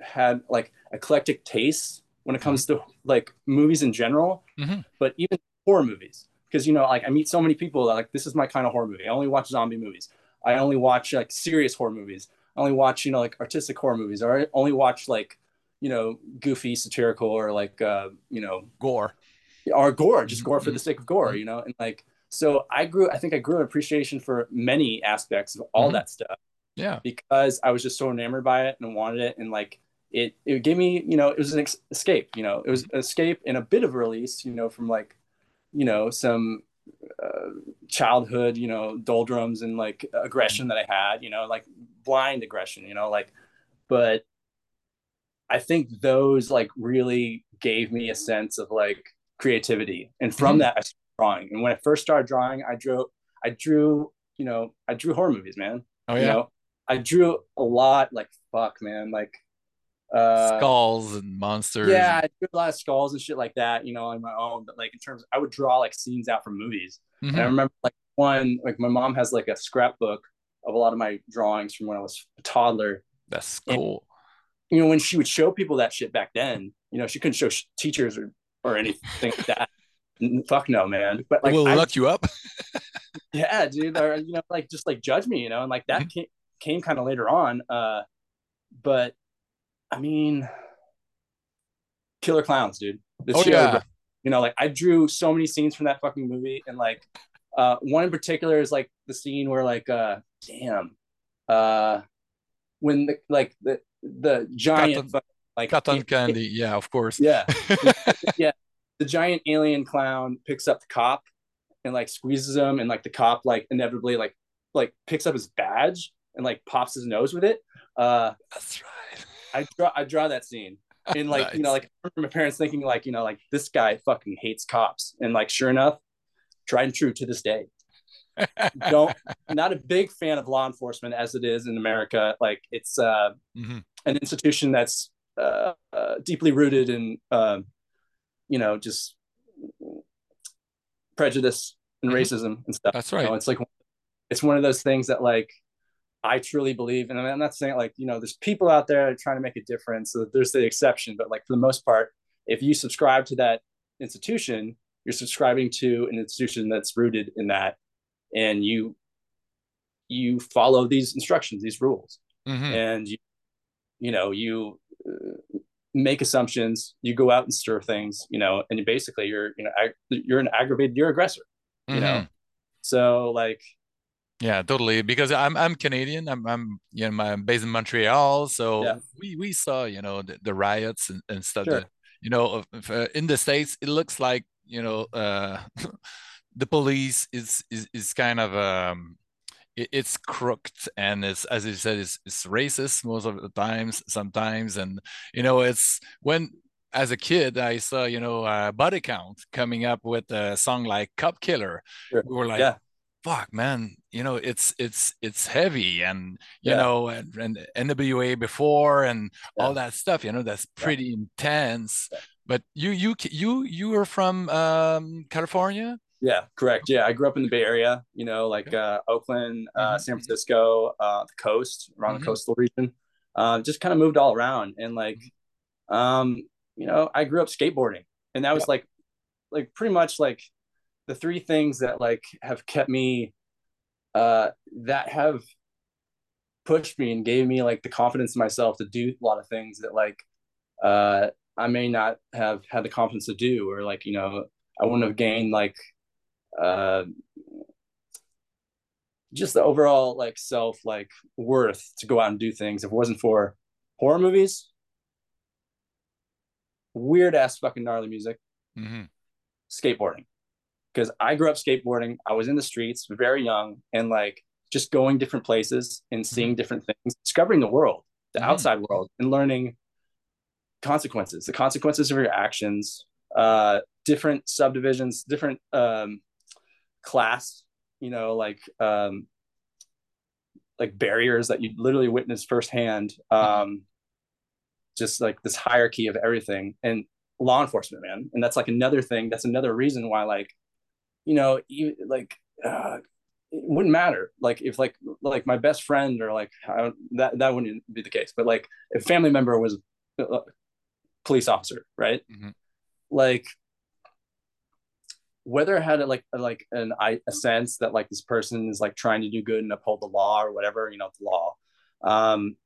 had like eclectic tastes when it comes to like movies in general, mm-hmm. but even horror movies. Because you know, like I meet so many people that like this is my kind of horror movie. I only watch zombie movies. I only watch like serious horror movies. I only watch, you know, like artistic horror movies, or I only watch like, you know, goofy, satirical, or like, uh, you know, gore or gore, just gore for the sake of gore, mm-hmm. you know? And like, so I grew, I think I grew an appreciation for many aspects of all mm-hmm. that stuff. Yeah. Because I was just so enamored by it and wanted it. And like, it, it gave me, you know, it was an ex- escape, you know, it was an escape and a bit of release, you know, from like, you know, some uh, childhood, you know, doldrums and like aggression that I had, you know, like blind aggression, you know, like, but I think those like really gave me a sense of like creativity. And from mm-hmm. that, I started drawing. And when I first started drawing, I drew, I drew, you know, I drew horror movies, man. Oh yeah. You know, I drew a lot. Like fuck, man. Like uh, skulls and monsters. Yeah, I drew a lot of skulls and shit like that. You know, on my own. But like in terms, I would draw like scenes out from movies. Mm-hmm. And I remember like one, like my mom has like a scrapbook of a lot of my drawings from when I was a toddler. That's cool. And, you know, when she would show people that shit back then, you know, she couldn't show sh- teachers or or anything like that. Fuck no, man. But like, will I, look you up. yeah, dude. Or you know, like just like judge me, you know, and like that mm-hmm. came came kind of later on. Uh, but I mean, killer clowns, dude. The oh show, yeah. You know, like I drew so many scenes from that fucking movie, and like uh, one in particular is like the scene where like uh, damn, uh, when the like the the giant cotton, like cotton candy, it, yeah, of course, yeah, yeah. The giant alien clown picks up the cop and like squeezes him, and like the cop like inevitably like like picks up his badge and like pops his nose with it. Uh, That's right. I draw I draw that scene and like nice. you know like my parents thinking like you know like this guy fucking hates cops and like sure enough tried and true to this day don't not a big fan of law enforcement as it is in america like it's uh, mm-hmm. an institution that's uh, uh, deeply rooted in um, you know just prejudice and mm-hmm. racism and stuff that's right you know, it's like it's one of those things that like I truly believe, and I'm not saying like, you know, there's people out there trying to make a difference. So there's the exception, but like for the most part, if you subscribe to that institution, you're subscribing to an institution that's rooted in that, and you you follow these instructions, these rules, mm-hmm. and you you know you uh, make assumptions, you go out and stir things, you know, and you basically you're you know ag- you're an aggravated, you're aggressor, you mm-hmm. know. So like yeah, totally. Because I'm I'm Canadian. I'm I'm you know I'm based in Montreal, so yeah. we we saw you know the, the riots and, and stuff. Sure. That, you know, uh, in the states, it looks like you know uh, the police is is is kind of um it, it's crooked and it's as you said it's, it's racist most of the times sometimes and you know it's when as a kid, I saw, you know, uh, Body Count coming up with a song like Cop Killer. Sure. We were like, yeah fuck man you know it's it's it's heavy and you yeah. know and, and nwa before and yeah. all that stuff you know that's pretty intense but you you you you were from um, california yeah correct yeah i grew up in the bay area you know like uh, oakland uh, mm-hmm. san francisco uh, the coast around mm-hmm. the coastal region uh, just kind of moved all around and like mm-hmm. um you know i grew up skateboarding and that was like like pretty much like the three things that like have kept me uh that have pushed me and gave me like the confidence in myself to do a lot of things that like uh I may not have had the confidence to do or like you know I wouldn't have gained like uh just the overall like self like worth to go out and do things if it wasn't for horror movies weird ass fucking gnarly music mm-hmm. skateboarding because I grew up skateboarding. I was in the streets very young and like just going different places and seeing mm-hmm. different things, discovering the world, the mm-hmm. outside world, and learning consequences, the consequences of your actions, uh, different subdivisions, different um, class, you know, like um, like barriers that you literally witness firsthand. Mm-hmm. Um, just like this hierarchy of everything and law enforcement, man. And that's like another thing. That's another reason why like you know, you, like uh, it wouldn't matter. Like if like like my best friend or like that that wouldn't be the case. But like if family member was a police officer, right? Mm-hmm. Like whether I had a, like a, like an a sense that like this person is like trying to do good and uphold the law or whatever, you know, the law. Um,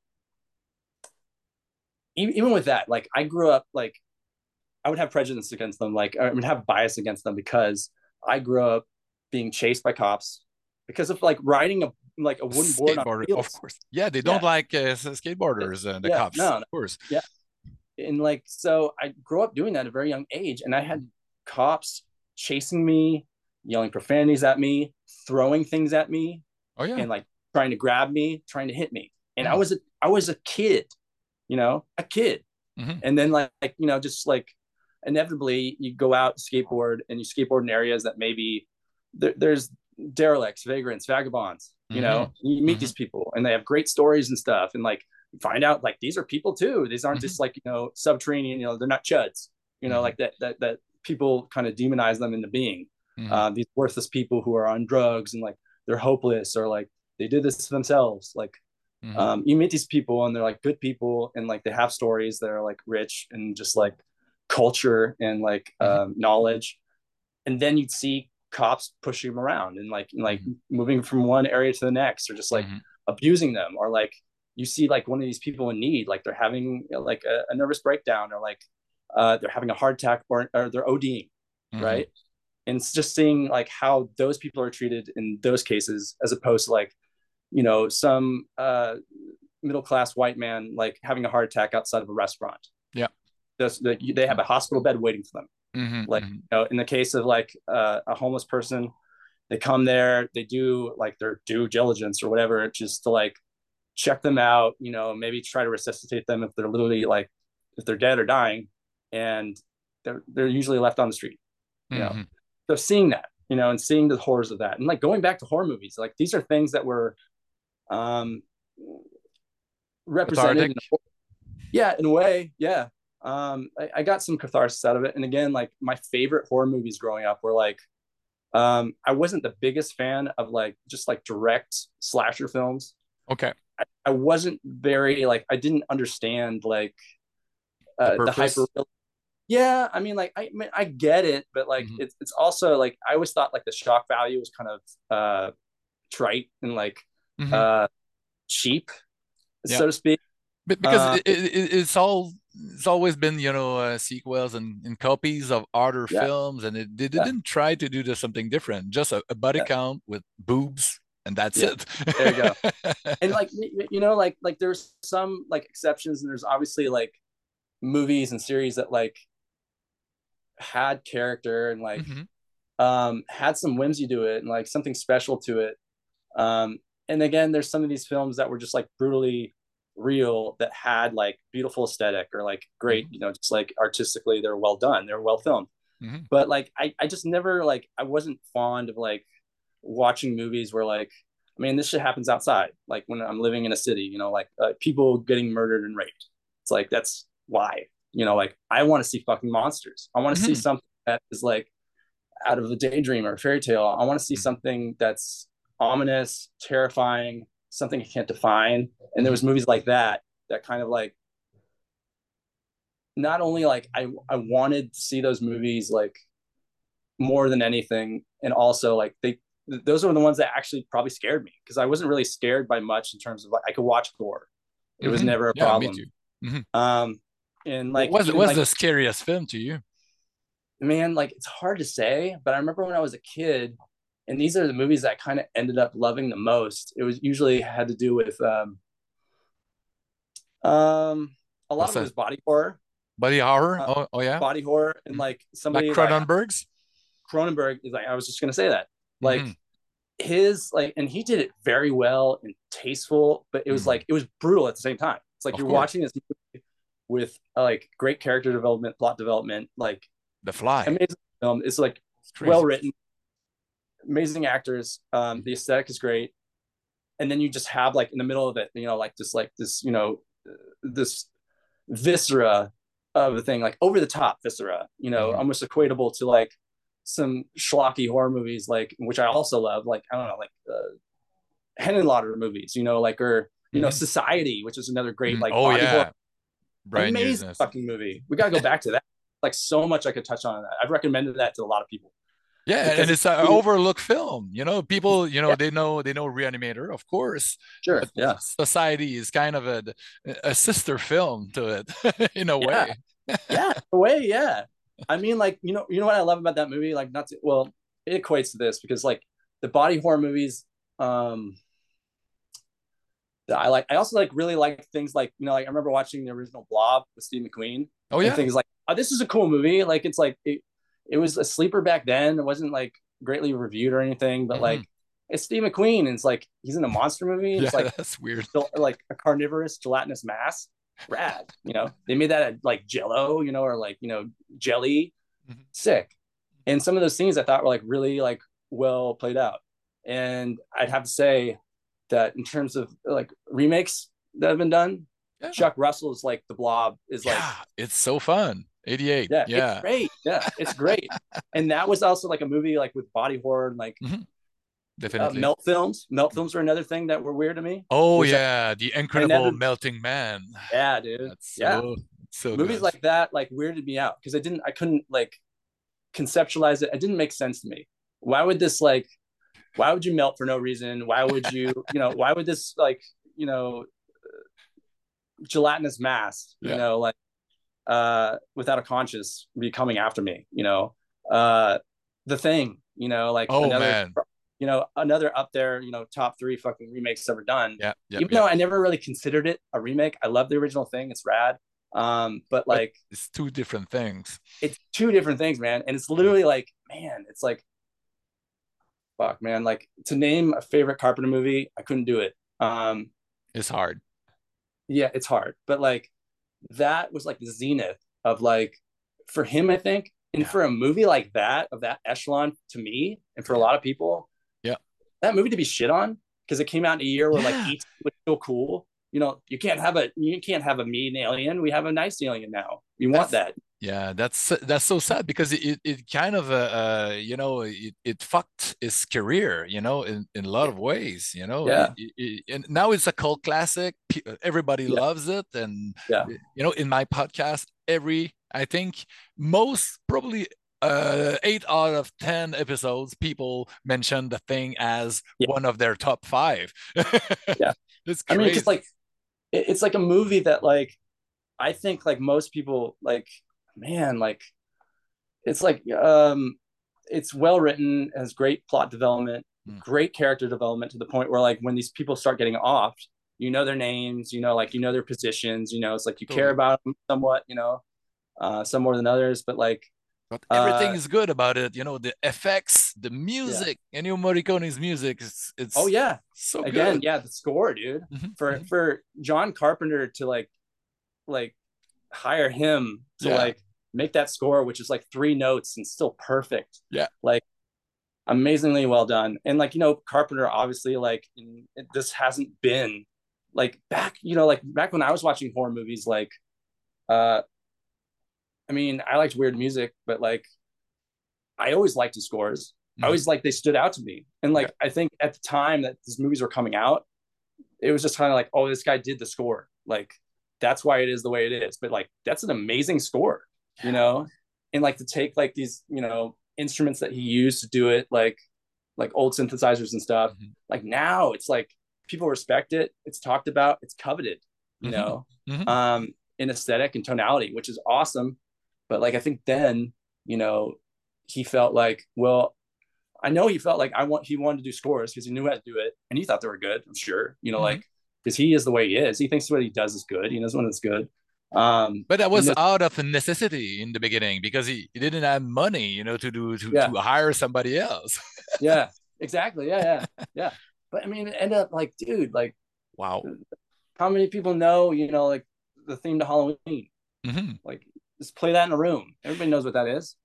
even, even with that, like I grew up like I would have prejudice against them, like I would have bias against them because I grew up being chased by cops because of like riding a like a wooden board on of course. Yeah they don't yeah. like uh, skateboarders and the yeah, cops no, no, of course. Yeah. And like so i grew up doing that at a very young age and i had cops chasing me yelling profanities at me throwing things at me oh yeah and like trying to grab me trying to hit me and mm. i was a i was a kid you know a kid mm-hmm. and then like, like you know just like inevitably you go out skateboard and you skateboard in areas that maybe there, there's derelicts, vagrants, vagabonds. You mm-hmm. know, you meet mm-hmm. these people and they have great stories and stuff, and like find out like these are people too. These aren't mm-hmm. just like you know subterranean. You know, they're not chuds. You know, mm-hmm. like that that that people kind of demonize them into being mm-hmm. uh, these worthless people who are on drugs and like they're hopeless or like they did this to themselves. Like mm-hmm. um, you meet these people and they're like good people and like they have stories that are like rich and just like culture and like mm-hmm. um, knowledge and then you'd see cops pushing them around and like like mm-hmm. moving from one area to the next or just like mm-hmm. abusing them or like you see like one of these people in need like they're having like a, a, nervous breakdown or like uh, they're having a heart attack or, or they're ODing, mm-hmm. right? And it's just seeing like how those people are treated in those cases, as opposed to like, you know, some uh, middle class white man like having a heart attack outside of a restaurant. Yeah, they have a hospital bed waiting for them. Mm-hmm, like, mm-hmm. you know, in the case of like uh, a homeless person, they come there, they do like their due diligence or whatever, just to like check them out, you know, maybe try to resuscitate them if they're literally like if they're dead or dying, and they're they're usually left on the street. You mm-hmm. know, so seeing that, you know, and seeing the horrors of that, and like going back to horror movies, like these are things that were um represented. In a, yeah, in a way, yeah. Um, I, I got some catharsis out of it, and again, like my favorite horror movies growing up were like um, I wasn't the biggest fan of like just like direct slasher films. Okay. I, I wasn't very like I didn't understand like uh, the, the hyper. Yeah, I mean, like I, I mean, I get it, but like mm-hmm. it's it's also like I always thought like the shock value was kind of uh trite and like mm-hmm. uh cheap, yeah. so to speak. But because uh, it, it, it's all it's always been you know uh, sequels and, and, copies of other yeah. films and it, they didn't yeah. try to do something different just a, a body yeah. count with boobs and that's it there you go and like you know like like there's some like exceptions and there's obviously like movies and series that like had character and like mm-hmm. um had some whimsy to it and like something special to it um and again there's some of these films that were just like brutally real that had like beautiful aesthetic or like great, mm-hmm. you know, just like artistically they're well done, they're well filmed. Mm-hmm. But like I, I just never like I wasn't fond of like watching movies where like I mean this shit happens outside. Like when I'm living in a city, you know, like uh, people getting murdered and raped. It's like that's why. You know, like I want to see fucking monsters. I want to mm-hmm. see something that is like out of a daydream or a fairy tale. I want to see mm-hmm. something that's ominous, terrifying, something I can't define. And there was movies like that that kind of like not only like I I wanted to see those movies like more than anything, and also like they those were the ones that actually probably scared me because I wasn't really scared by much in terms of like I could watch gore. It mm-hmm. was never a yeah, problem. Mm-hmm. Um, and like what was, was like, the scariest film to you? Man, like it's hard to say, but I remember when I was a kid, and these are the movies that I kind of ended up loving the most. It was usually had to do with um, um a lot What's of it was body horror. Body horror? Uh, oh, oh yeah. Body horror and like somebody like Cronenberg's. Like, Cronenberg is like I was just gonna say that. Like mm-hmm. his like and he did it very well and tasteful, but it was mm-hmm. like it was brutal at the same time. It's like of you're course. watching this movie with uh, like great character development, plot development, like The Fly. Amazing film. It's like it's well written, amazing actors. Um, the aesthetic is great, and then you just have like in the middle of it, you know, like just like this, you know, this viscera of a thing, like over the top viscera, you know, mm-hmm. almost equatable to like some schlocky horror movies, like which I also love, like I don't know, like uh, Henenlotter movies, you know, like or you mm-hmm. know, Society, which is another great mm-hmm. like oh yeah, horror. Brian amazing fucking movie. We gotta go back to that. Like so much I could touch on that. I've recommended that to a lot of people. Yeah, because and it's an overlooked film. You know, people, you know, yeah. they know they know Reanimator, of course. Sure. Yeah. Society is kind of a a sister film to it in a yeah. way. yeah, a way, yeah. I mean, like, you know, you know what I love about that movie? Like, not to, well, it equates to this because like the body horror movies, um, I like. I also like really like things like you know, like I remember watching the original Blob with Steve McQueen. Oh yeah, things like oh, this is a cool movie. Like it's like it, it was a sleeper back then. It wasn't like greatly reviewed or anything, but mm-hmm. like it's Steve McQueen and it's like he's in a monster movie. It's yeah, like that's weird. Like a carnivorous gelatinous mass. Rad, you know. They made that at like jello, you know, or like, you know, jelly. Mm-hmm. Sick. And some of those scenes I thought were like really like well played out. And I'd have to say that in terms of like remakes that have been done, yeah. Chuck Russell's like the blob is like it's so fun. 88. Yeah. yeah. It's great. Yeah. It's great. and that was also like a movie like with body horror and like mm-hmm. Definitely. Uh, melt films. Melt films were another thing that were weird to me. Oh yeah, I, the incredible never, melting man. Yeah, dude. That's yeah. So, so movies good. like that like weirded me out because I didn't I couldn't like conceptualize it. It didn't make sense to me. Why would this like why would you melt for no reason? Why would you, you know, why would this like, you know, gelatinous mass, you know, like uh, without a conscience be coming after me. You know, uh, the thing. You know, like oh another, man. You know, another up there. You know, top three fucking remakes ever done. Yeah. Yep, Even yep. though I never really considered it a remake, I love the original thing. It's rad. Um, but like but it's two different things. It's two different things, man. And it's literally like, man, it's like fuck, man. Like to name a favorite Carpenter movie, I couldn't do it. Um, it's hard. Yeah, it's hard. But like that was like the zenith of like for him, I think, and yeah. for a movie like that of that echelon to me, and for a lot of people, yeah, that movie to be shit on because it came out in a year where yeah. like E.T. was so cool. You know, you can't have a you can't have a mean alien. We have a nice alien now. You want that. Yeah, that's that's so sad because it it kind of uh, uh you know it, it fucked his career you know in, in a lot of ways you know yeah it, it, and now it's a cult classic everybody yeah. loves it and yeah you know in my podcast every I think most probably uh eight out of ten episodes people mention the thing as yeah. one of their top five yeah it's crazy. I mean just like it's like a movie that like I think like most people like man, like it's like um it's well written, has great plot development, mm. great character development to the point where like when these people start getting off, you know their names, you know, like you know their positions, you know, it's like you care about them somewhat, you know, uh, some more than others, but like but everything uh, is good about it, you know, the effects, the music, yeah. Ennio Morricone's music, it's it's oh yeah, so again, good. yeah, the score, dude, mm-hmm. for mm-hmm. for John Carpenter to like like hire him to yeah. like make that score, which is like three notes and still perfect. Yeah. Like amazingly well done. And like, you know, Carpenter obviously like this hasn't been like back, you know, like back when I was watching horror movies, like, uh, I mean, I liked weird music, but like, I always liked his scores. Mm-hmm. I always like they stood out to me. And like, yeah. I think at the time that these movies were coming out, it was just kind of like, oh, this guy did the score. Like, that's why it is the way it is. But like, that's an amazing score you know, and like to take like these, you know, instruments that he used to do it, like like old synthesizers and stuff. Mm-hmm. Like now it's like people respect it, it's talked about, it's coveted, you mm-hmm. know, mm-hmm. um, in aesthetic and tonality, which is awesome. But like I think then, you know, he felt like, well, I know he felt like I want he wanted to do scores because he knew how to do it and he thought they were good, I'm sure. You know, mm-hmm. like because he is the way he is. He thinks what he does is good. He knows when it's good. Um, but that was out of necessity in the beginning because he, he didn't have money, you know, to do to, yeah. to hire somebody else. yeah, exactly. Yeah, yeah, yeah. But I mean, it ended up like, dude, like, wow. How many people know, you know, like the theme to Halloween? Mm-hmm. Like, just play that in a room. Everybody knows what that is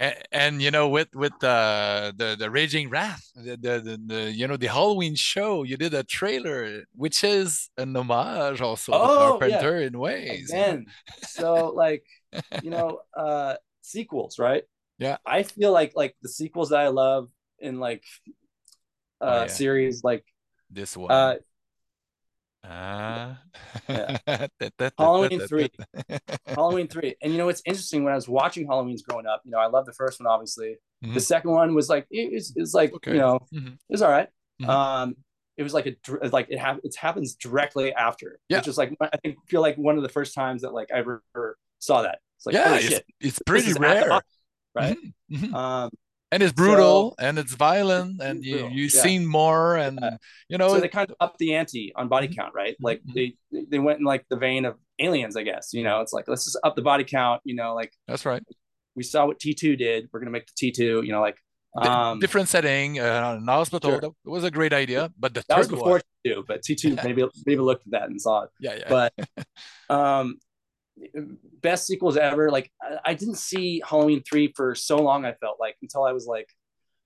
and, and, you know with with uh, the the raging wrath the, the, the, you know the halloween show you did a trailer which is an homage also oh, to carpenter yeah. in ways Again. so like you know uh sequels right yeah i feel like like the sequels that i love in like uh oh, yeah. series like this one uh uh, yeah. Halloween three, Halloween three, and you know it's interesting when I was watching Halloween's growing up. You know, I love the first one, obviously. Mm-hmm. The second one was like it was, it was like okay. you know mm-hmm. it was all right. mm-hmm. Um, it was like a like it ha- it happens directly after, yeah. which is like I think feel like one of the first times that like I ever saw that. It's like yeah, it's, it's, pretty rare, right? Mm-hmm. Mm-hmm. Um, and it's brutal so, and it's violent and you you've yeah. seen more and yeah. you know so they kind of up the ante on body count right mm-hmm. like they they went in like the vein of aliens i guess you know it's like let's just up the body count you know like that's right we saw what t2 did we're gonna make the t2 you know like um different setting uh, an hospital sure. that was a great idea but the that was before one... t2 but t2 maybe maybe looked at that and saw it yeah yeah but um best sequels ever. Like I, didn't see Halloween three for so long. I felt like until I was like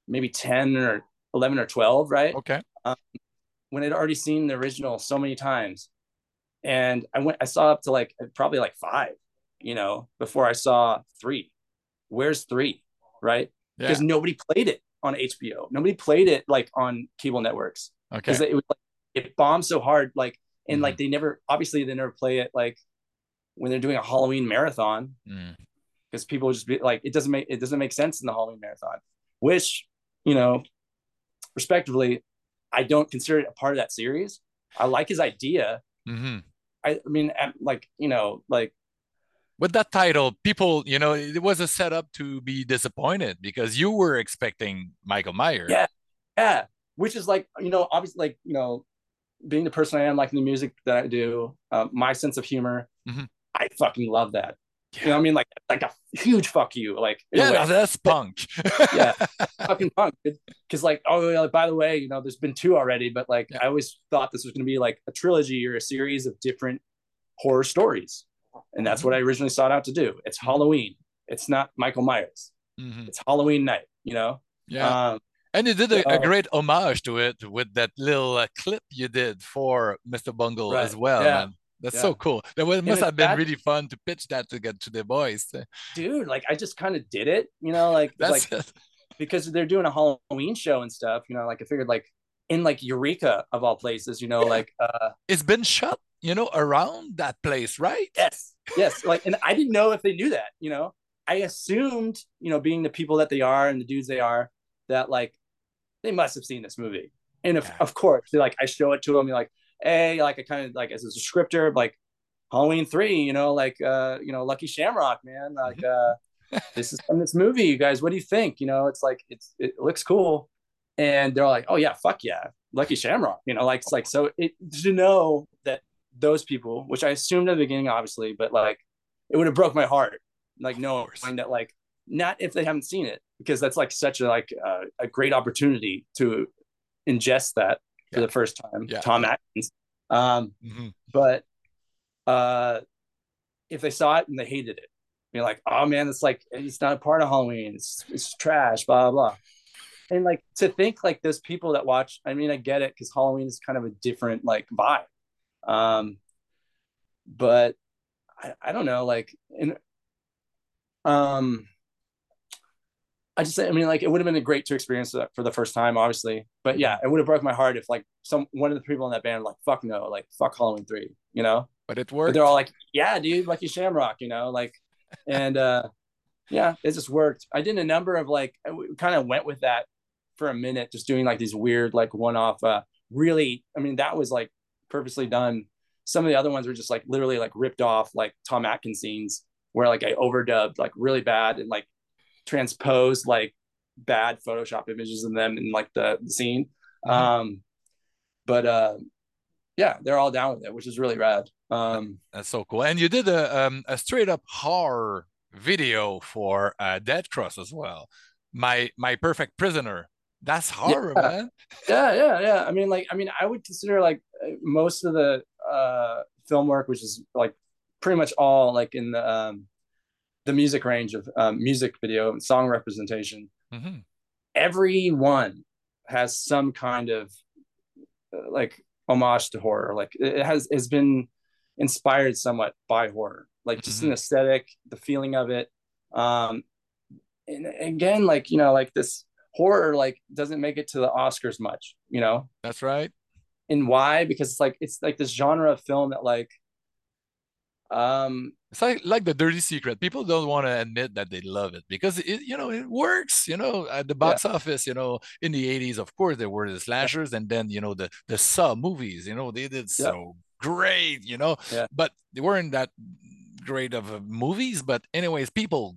maybe ten or eleven or twelve, right? Okay. Um, when I'd already seen the original so many times, and I went, I saw up to like probably like five, you know, before I saw three. Where's three, right? Yeah. Because nobody played it on HBO. Nobody played it like on cable networks. Okay. Because it was like it bombed so hard, like and mm-hmm. like they never obviously they never play it like when they're doing a Halloween marathon because mm. people just be like, it doesn't make it doesn't make sense in the Halloween marathon, which you know, respectively, I don't consider it a part of that series. I like his idea. Mm-hmm. I, I mean, like you know, like with that title, people, you know, it was a setup to be disappointed because you were expecting Michael Myers. Yeah, yeah. Which is like, you know, obviously, like, you know, being the person I am, liking the music that I do, uh, my sense of humor, mm-hmm. I fucking love that. Yeah. You know what I mean? Like, like a huge fuck you. Like, yeah, that's punk. yeah, fucking punk. Because, like, oh, yeah, by the way, you know, there's been two already, but like, yeah. I always thought this was going to be like a trilogy or a series of different horror stories and that's what I originally sought out to do. It's Halloween. It's not Michael Myers. Mm-hmm. It's Halloween night. You know. Yeah. Um, and you did a, a, great homage to it with that little uh, clip you did for Mr. Bungle right. as well. Yeah. Man. That's yeah. so cool. That was, must have been that, really fun to pitch that to get to the boys. Dude, like I just kind of did it, you know, like like it. because they're doing a Halloween show and stuff, you know, like I figured like in like Eureka of all places, you know, yeah. like uh it's been shot, you know, around that place, right? Yes yes like and i didn't know if they knew that you know i assumed you know being the people that they are and the dudes they are that like they must have seen this movie and if, yeah. of course they like i show it to them like hey like i kind of like as a scripter like halloween three you know like uh you know lucky shamrock man like mm-hmm. uh this is from this movie you guys what do you think? You know it's like it's it looks cool. And they're like oh yeah fuck yeah lucky shamrock you know like it's like so it to know that those people, which I assumed at the beginning, obviously, but like it would have broke my heart, like knowing that like not if they haven't seen it, because that's like such a like uh, a great opportunity to ingest that for the first time. Yeah. Tom Atkins, um, mm-hmm. but uh, if they saw it and they hated it, you're like, oh man, it's like it's not a part of Halloween. It's it's trash. Blah blah. And like to think like those people that watch, I mean, I get it because Halloween is kind of a different like vibe um, but I, I don't know, like, and um, I just, I mean, like, it would have been a great to experience that for the first time, obviously. But yeah, it would have broke my heart if, like, some one of the people in that band, like, fuck no, like, fuck Halloween three, you know. But it worked. But they're all like, yeah, dude, Lucky Shamrock, you know, like, and uh, yeah, it just worked. I did a number of like, I kind of went with that for a minute, just doing like these weird, like, one-off. Uh, really, I mean, that was like purposely done. Some of the other ones were just like literally like ripped off like Tom Atkins scenes where like I overdubbed like really bad and like transposed like bad Photoshop images in them in like the, the scene. Mm-hmm. Um, but uh, yeah, they're all down with it, which is really rad. Um, That's so cool. And you did a um, a straight up horror video for uh, Dead Cross as well. My my perfect prisoner. That's horror, yeah. man. yeah, yeah, yeah. I mean, like, I mean, I would consider like most of the uh, film work, which is like pretty much all like in the um, the music range of um, music video and song representation. Mm-hmm. Everyone has some kind of uh, like homage to horror. Like it has has been inspired somewhat by horror. Like just mm-hmm. an aesthetic, the feeling of it. Um, and again, like you know, like this horror like doesn't make it to the Oscars much. You know. That's right and why because it's like it's like this genre of film that like um it's like like the dirty secret people don't want to admit that they love it because it you know it works you know at the box yeah. office you know in the 80s of course there were the slashers yeah. and then you know the the Saw movies you know they did yeah. so great you know but they weren't that great of uh, movies but anyways people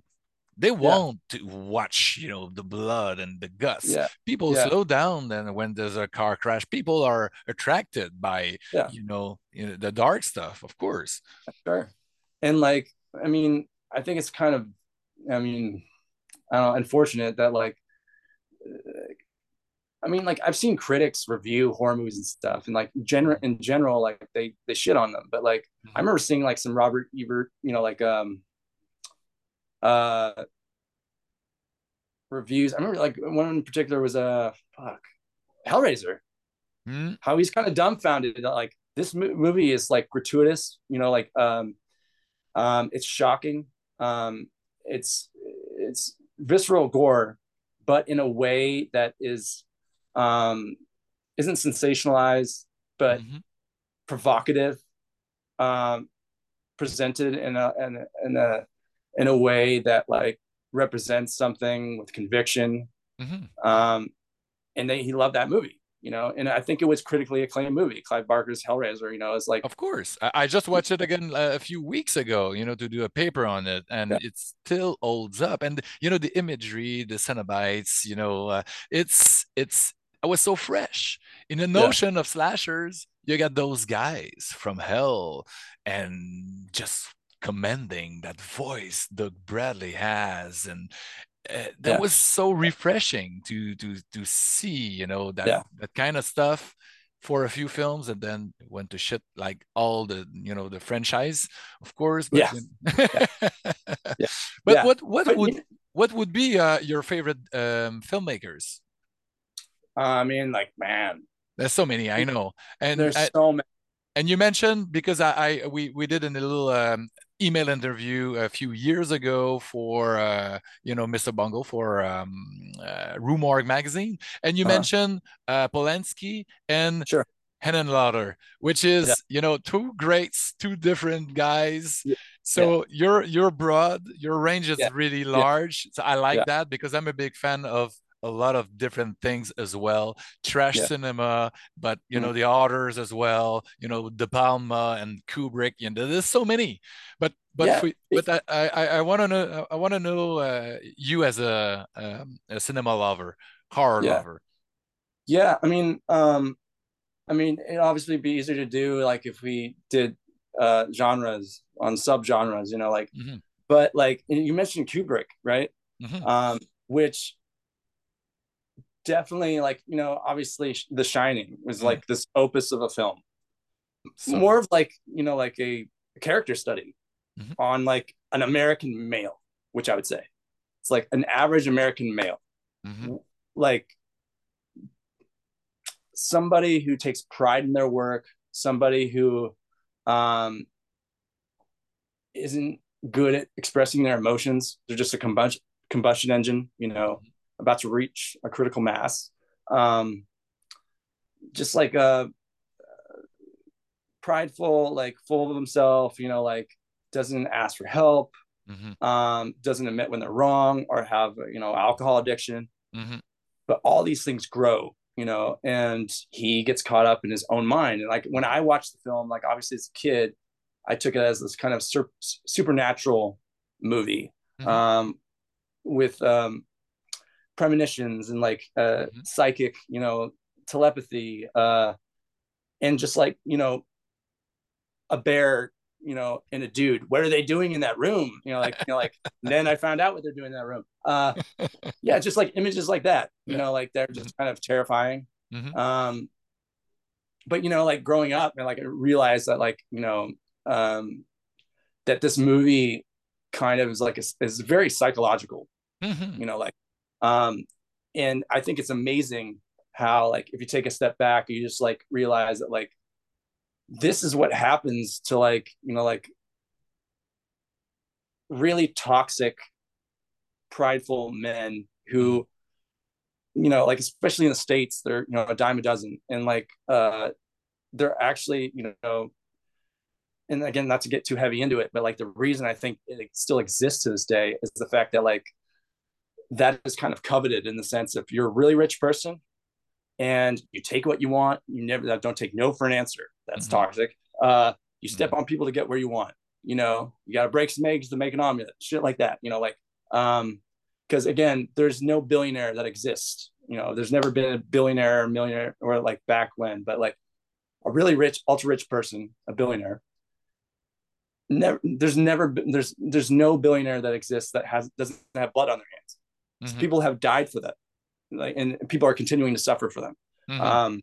they want yeah. to watch you know the blood and the guts yeah. people yeah. slow down then when there's a car crash people are attracted by you know, you know the dark stuff of course sure and like i mean i think it's kind of i mean i don't know unfortunate that like I mean, like I've seen critics review horror movies and stuff, and like general in general, like they they shit on them. But like mm-hmm. I remember seeing like some Robert Ebert, you know, like um uh reviews. I remember like one in particular was a uh, fuck Hellraiser. Mm-hmm. How he's kind of dumbfounded that like this movie is like gratuitous, you know, like um um it's shocking. Um it's it's visceral gore, but in a way that is um isn't sensationalized, but mm-hmm. provocative. Um presented in a in a, in a in a way that like represents something with conviction. Mm-hmm. Um, and they, he loved that movie. You know, and I think it was critically acclaimed movie. Clive Barker's Hellraiser, you know, is like of course. I, just watched it again uh, a few weeks ago, you know, to do a paper on it, and yeah. it still holds up. And you know, the imagery, the Cenobites, you know, uh, it's it's I was so fresh in the notion yeah. of slashers. You got those guys from hell, and just commending that voice Doug Bradley has, and uh, that yeah. was so refreshing to to to see you know that yeah. that kind of stuff for a few films and then went to shit like all the you know the franchise of course but, yeah. yeah. but what what but, would what would be uh, your favorite um, filmmakers i mean like man there's so many i know and there's I, so many and you mentioned because I, I we we did a little um, email interview a few years ago for uh, you know Mr. Bungle for um, uh, Rue Morgue magazine, and you uh-huh. mentioned uh, Polanski and sure. Henenlotter, which is yeah. you know two greats, two different guys. Yeah. So yeah. your your broad, your range is really large. So I like that because I'm a big fan of a lot of different things as well trash yeah. cinema but you mm. know the authors as well you know de palma and kubrick you know there's so many but but yeah. we, but i i, I want to know i want to know uh, you as a um, a cinema lover horror yeah. lover yeah i mean um i mean it obviously be easier to do like if we did uh genres on subgenres you know like mm-hmm. but like you mentioned kubrick right mm-hmm. um which definitely like you know obviously the shining was like this opus of a film. So, more of like you know like a, character study mm-hmm. on like an american male which i would say. It's like an average american male. Mm-hmm. like somebody who takes pride in their work somebody who um isn't good at expressing their emotions. They're just a combustion combustion engine you know? Mm-hmm about to reach a critical mass. Um, just like a uh, prideful, like full of himself, you know, like doesn't ask for help, mm-hmm. um, doesn't admit when they're wrong or have, you know, alcohol addiction. Mm-hmm. But all these things grow, you know, and he gets caught up in his own mind. And like when I watched the film, like obviously as a kid, I took it as this kind of sur- supernatural movie mm-hmm. um, with um, premonitions and like uh, mm-hmm. psychic, you know, telepathy, uh, and just like you know, a bear, you know, and a dude. What are they doing in that room? You know, like you know, like then I found out what they're doing in that room. Uh, yeah, just like images like that. You yeah. know, like they're just mm-hmm. kind of terrifying. Mm-hmm. Um, but you know, like growing up, and like I realized that like you know, um, that this movie kind of is like a, is very psychological. Mm-hmm. You know, like um, and I think it's amazing how like if you take a step back, you just like realize that like this is what happens to like you know like really toxic prideful men who you know like especially in the states they're you know a dime a dozen. And like uh they're actually you know and again not to get too heavy into it but like the reason i think it still exists to this day is the fact that like that is kind of coveted in the sense if you're a really rich person and you take what you want, you never don't take no for an answer. That's mm-hmm. toxic. Uh, you step mm-hmm. on people to get where you want. You know, you got to break some eggs to make an omelet, shit like that. You know, like, um, because again, there's no billionaire that exists. You know, there's never been a billionaire or millionaire or like back when, but like a really rich, ultra rich person, a billionaire. Never, there's never, there's, there's no billionaire that exists that has doesn't have blood on their hands Mm-hmm. People have died for that, like, and people are continuing to suffer for them. Mm-hmm. Um,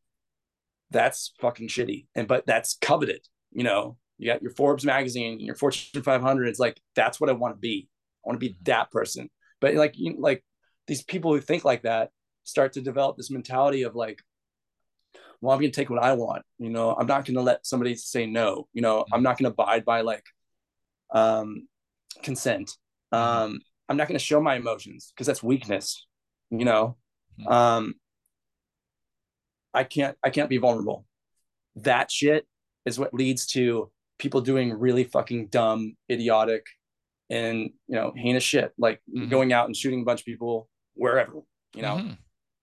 that's fucking shitty. And but that's coveted. You know, you got your Forbes magazine, your Fortune 500. It's like that's what I want to be. I want to be mm-hmm. that person. But like, you like these people who think like that start to develop this mentality of like, well, I'm to take what I want. You know, I'm not going to let somebody say no. You know, I'm mm-hmm. not going to abide by like um, consent. Mm-hmm. Um, I'm not going to show my emotions because that's weakness, you know. Mm-hmm. Um, I can't I can't be vulnerable. That shit is what leads to people doing really fucking dumb, idiotic, and you know heinous shit, like mm-hmm. going out and shooting a bunch of people wherever. You know, mm-hmm.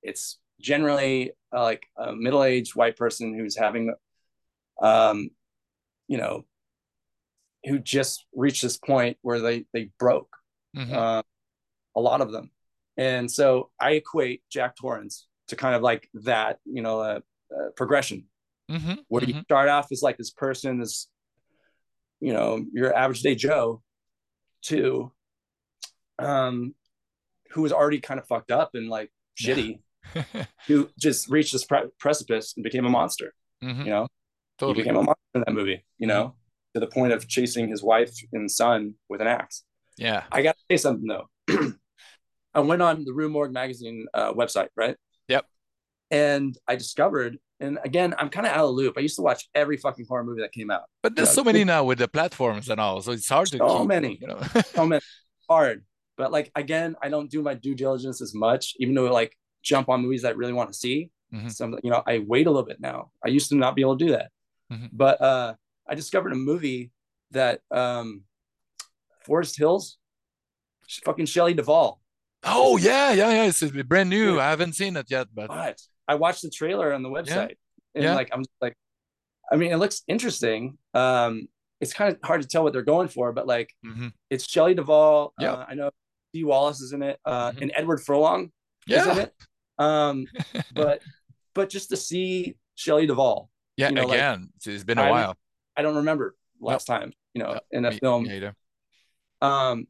it's generally uh, like a middle-aged white person who's having um you know who just reached this point where they they broke mm-hmm. uh, a lot of them and so i equate jack torrance to kind of like that you know uh, uh, progression mm-hmm. where mm-hmm. you start off as like this person this you know your average day joe to um who was already kind of fucked up and like shitty who just reached this pre- precipice and became a monster mm-hmm. you know totally. he became a monster in that movie you know mm-hmm. to the point of chasing his wife and son with an axe yeah i gotta say something though i went on the rue morgue magazine uh, website right yep and i discovered and again, I'm kind of out of loop. I used to watch every fucking horror movie that came out. But there's you know, so many now with the platforms and all, so it's hard to. So keep, many, you know, so many, hard. But like again, I don't do my due diligence as much, even though like jump on movies that I really want to see. Mm-hmm. Some, you know, I wait a little bit now. I used to not be able to do that, mm-hmm. but uh, I discovered a movie that um, Forest Hills, fucking Shelley Duvall. Oh yeah, yeah, yeah. It's brand new. I haven't seen it yet, but. but I watched the trailer on the website, yeah. and yeah. like I'm like, I mean, it looks interesting. Um, it's kind of hard to tell what they're going for, but like, mm-hmm. it's Shelley Duvall. Yeah, uh, I know Dee Wallace is in it, uh, mm-hmm. and Edward Furlong yeah. is in it. Um, but but just to see Shelley Duvall, yeah, you know, again, like, it's been a I while. I don't remember last time, you know, in a me, film. Me um,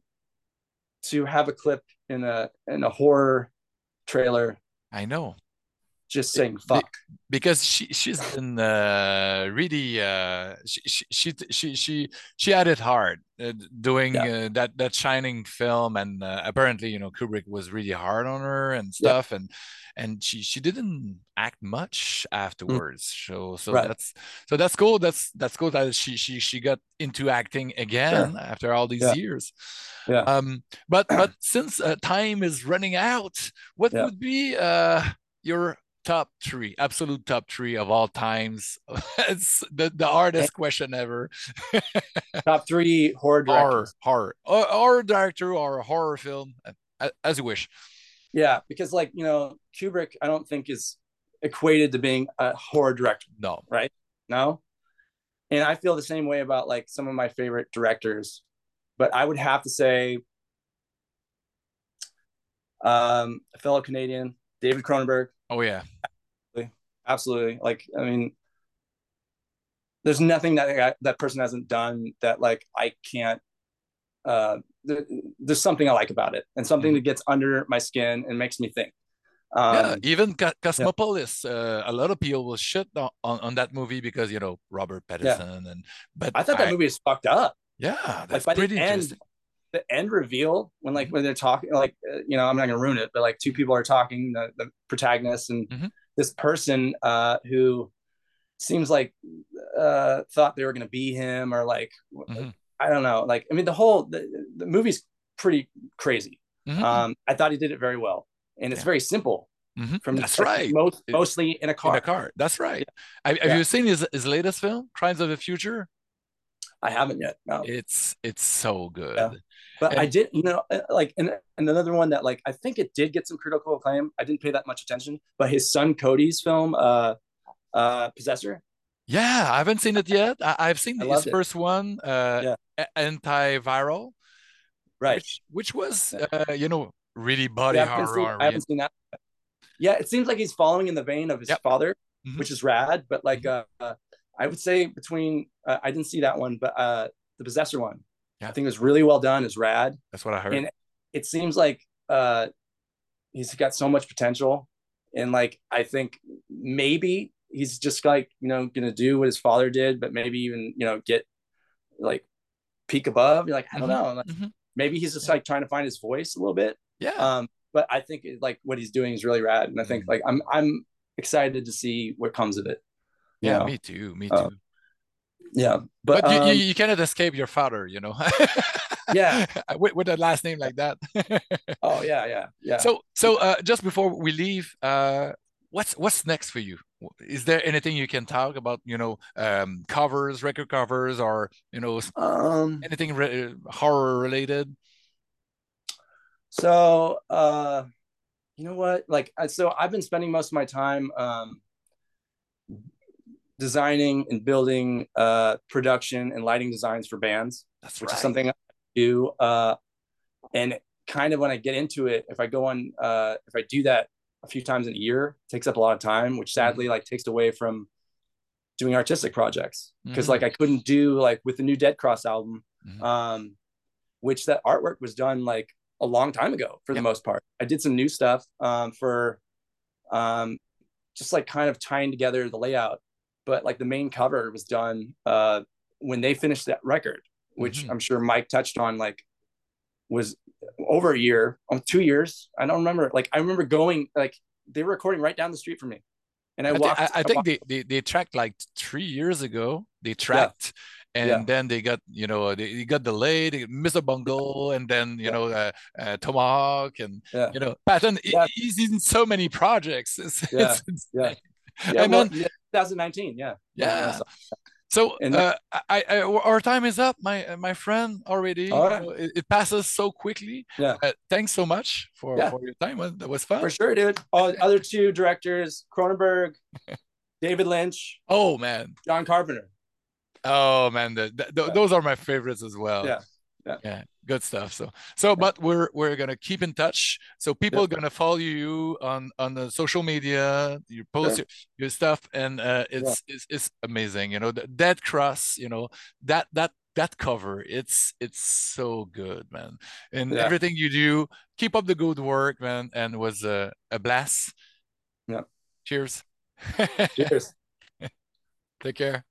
to have a clip in a in a horror trailer. I know just saying fuck because she she's been uh, really uh, she, she she she she had it hard uh, doing yeah. uh, that that shining film and uh, apparently you know Kubrick was really hard on her and stuff yeah. and and she she didn't act much mm. afterwards mm. so so right. that's so that's cool that's that's cool that she she she got into acting again sure. after all these yeah. years yeah um but but since uh, time is running out what would be uh your top three, absolute top three of all times. it's the, the hardest question ever. top three horror directors. Horror, horror, horror director or a horror film, as you wish. Yeah, because like you know, Kubrick, I don't think is equated to being a horror director. No, right? No, and I feel the same way about like some of my favorite directors, but I would have to say, um, a fellow Canadian, David Cronenberg. Oh yeah, absolutely. absolutely. Like I mean, there's nothing that that person hasn't done that like I can't. Uh, there's something I like about it, and something mm-hmm. that gets under my skin and makes me think. Um, yeah, even Cosmopolis. Yeah. Uh, a lot of people will shit on, on that movie because you know Robert Pattinson yeah. and. But I thought that I, movie is fucked up. Yeah, that's like, pretty interesting. End, the end reveal when like mm-hmm. when they're talking like uh, you know i'm not gonna ruin it but like two people are talking the, the protagonist and mm-hmm. this person uh who seems like uh thought they were gonna be him or like mm-hmm. I don't know like i mean the whole the, the movie's pretty crazy mm-hmm. um i thought he did it very well and it's yeah. very simple mm-hmm. from that's right most, mostly in a car in a car that's right yeah. have, have yeah. you seen his, his latest film crimes of the future I haven't yet. No. It's it's so good. Yeah. But and, I did, you know, uh, like, and, and another one that, like, I think it did get some critical acclaim. I didn't pay that much attention, but his son Cody's film, uh, uh, Possessor. Yeah, I haven't seen it yet. I, have seen his first one, uh, yeah. Antiviral, right? Which, which was, uh, you know, really body yeah, horror. Seen, I haven't seen that. Yeah, it seems like he's following in the vein of his yep. father, mm-hmm. which is rad. But like, mm-hmm. uh, I would say between uh, I didn't see that one, but uh, the Possessor one. Yeah. I think it was really well done. is rad. That's what I heard. And it seems like uh, he's got so much potential, and like I think maybe he's just like you know gonna do what his father did, but maybe even you know get like peak above. You're like I don't mm-hmm. know. Like, mm-hmm. Maybe he's just like trying to find his voice a little bit. Yeah. Um, but I think like what he's doing is really rad, and I think mm-hmm. like I'm I'm excited to see what comes of it. Yeah, know? me too. Me uh, too. Uh, yeah, but, but um, you, you, cannot escape your father, you know. yeah, with, with a last name like that. oh yeah, yeah, yeah. So so uh, just before we leave, uh, what's what's next for you? Is there anything you can talk about? You know, um, covers, record covers, or you know, um, anything re- horror related? So uh, you know what? Like, so I've been spending most of my time um, designing and building uh, production and lighting designs for bands, That's which right. is something I do. Uh, and kind of when I get into it, if I go on, uh, if I do that a few times in a year, takes up a lot of time, which sadly mm-hmm. like takes away from doing artistic projects because mm-hmm. like I couldn't do like with the new Dead Cross album, mm-hmm. um, which that artwork was done like a long time ago for yep. the most part. I did some new stuff um, for um, just like kind of tying together the layout, but like the main cover was done uh, when they finished that record, which mm-hmm. I'm sure Mike touched on. Like was over a year, um, two years. I don't remember. Like I remember going like they were recording right down the street from me. And I, I walked. Th- I, I, think they, they they tracked like three years ago. They tracked, yeah. and yeah. then they got you know they, they got delayed. Mr. Bungle, and then you yeah. know uh, uh, Tomahawk, and you know Patton. He's in so many projects. It's, yeah. It's yeah. Yeah. And well, then, 2019. Yeah. Yeah. So uh, I, I, our time is up, my my friend. Already, right. it, it, passes so quickly. Yeah. Uh, thanks so much for, yeah. for your time. That was fun. For sure, dude. All other two directors, Cronenberg, David Lynch. Oh man, John Carpenter. Oh man, the, the, yeah. those are my favorites as well. Yeah. Yeah. yeah good stuff so. So but we're we're gonna keep in touch. So people yep. are gonna follow you on on the social media. You post your, your, stuff and uh it's, yeah. it's it's amazing you know the dead cross you know that that that cover it's it's so good man. And yeah. everything you do keep up the good work man and was a, a blast. Yeah. Cheers. Cheers. Take care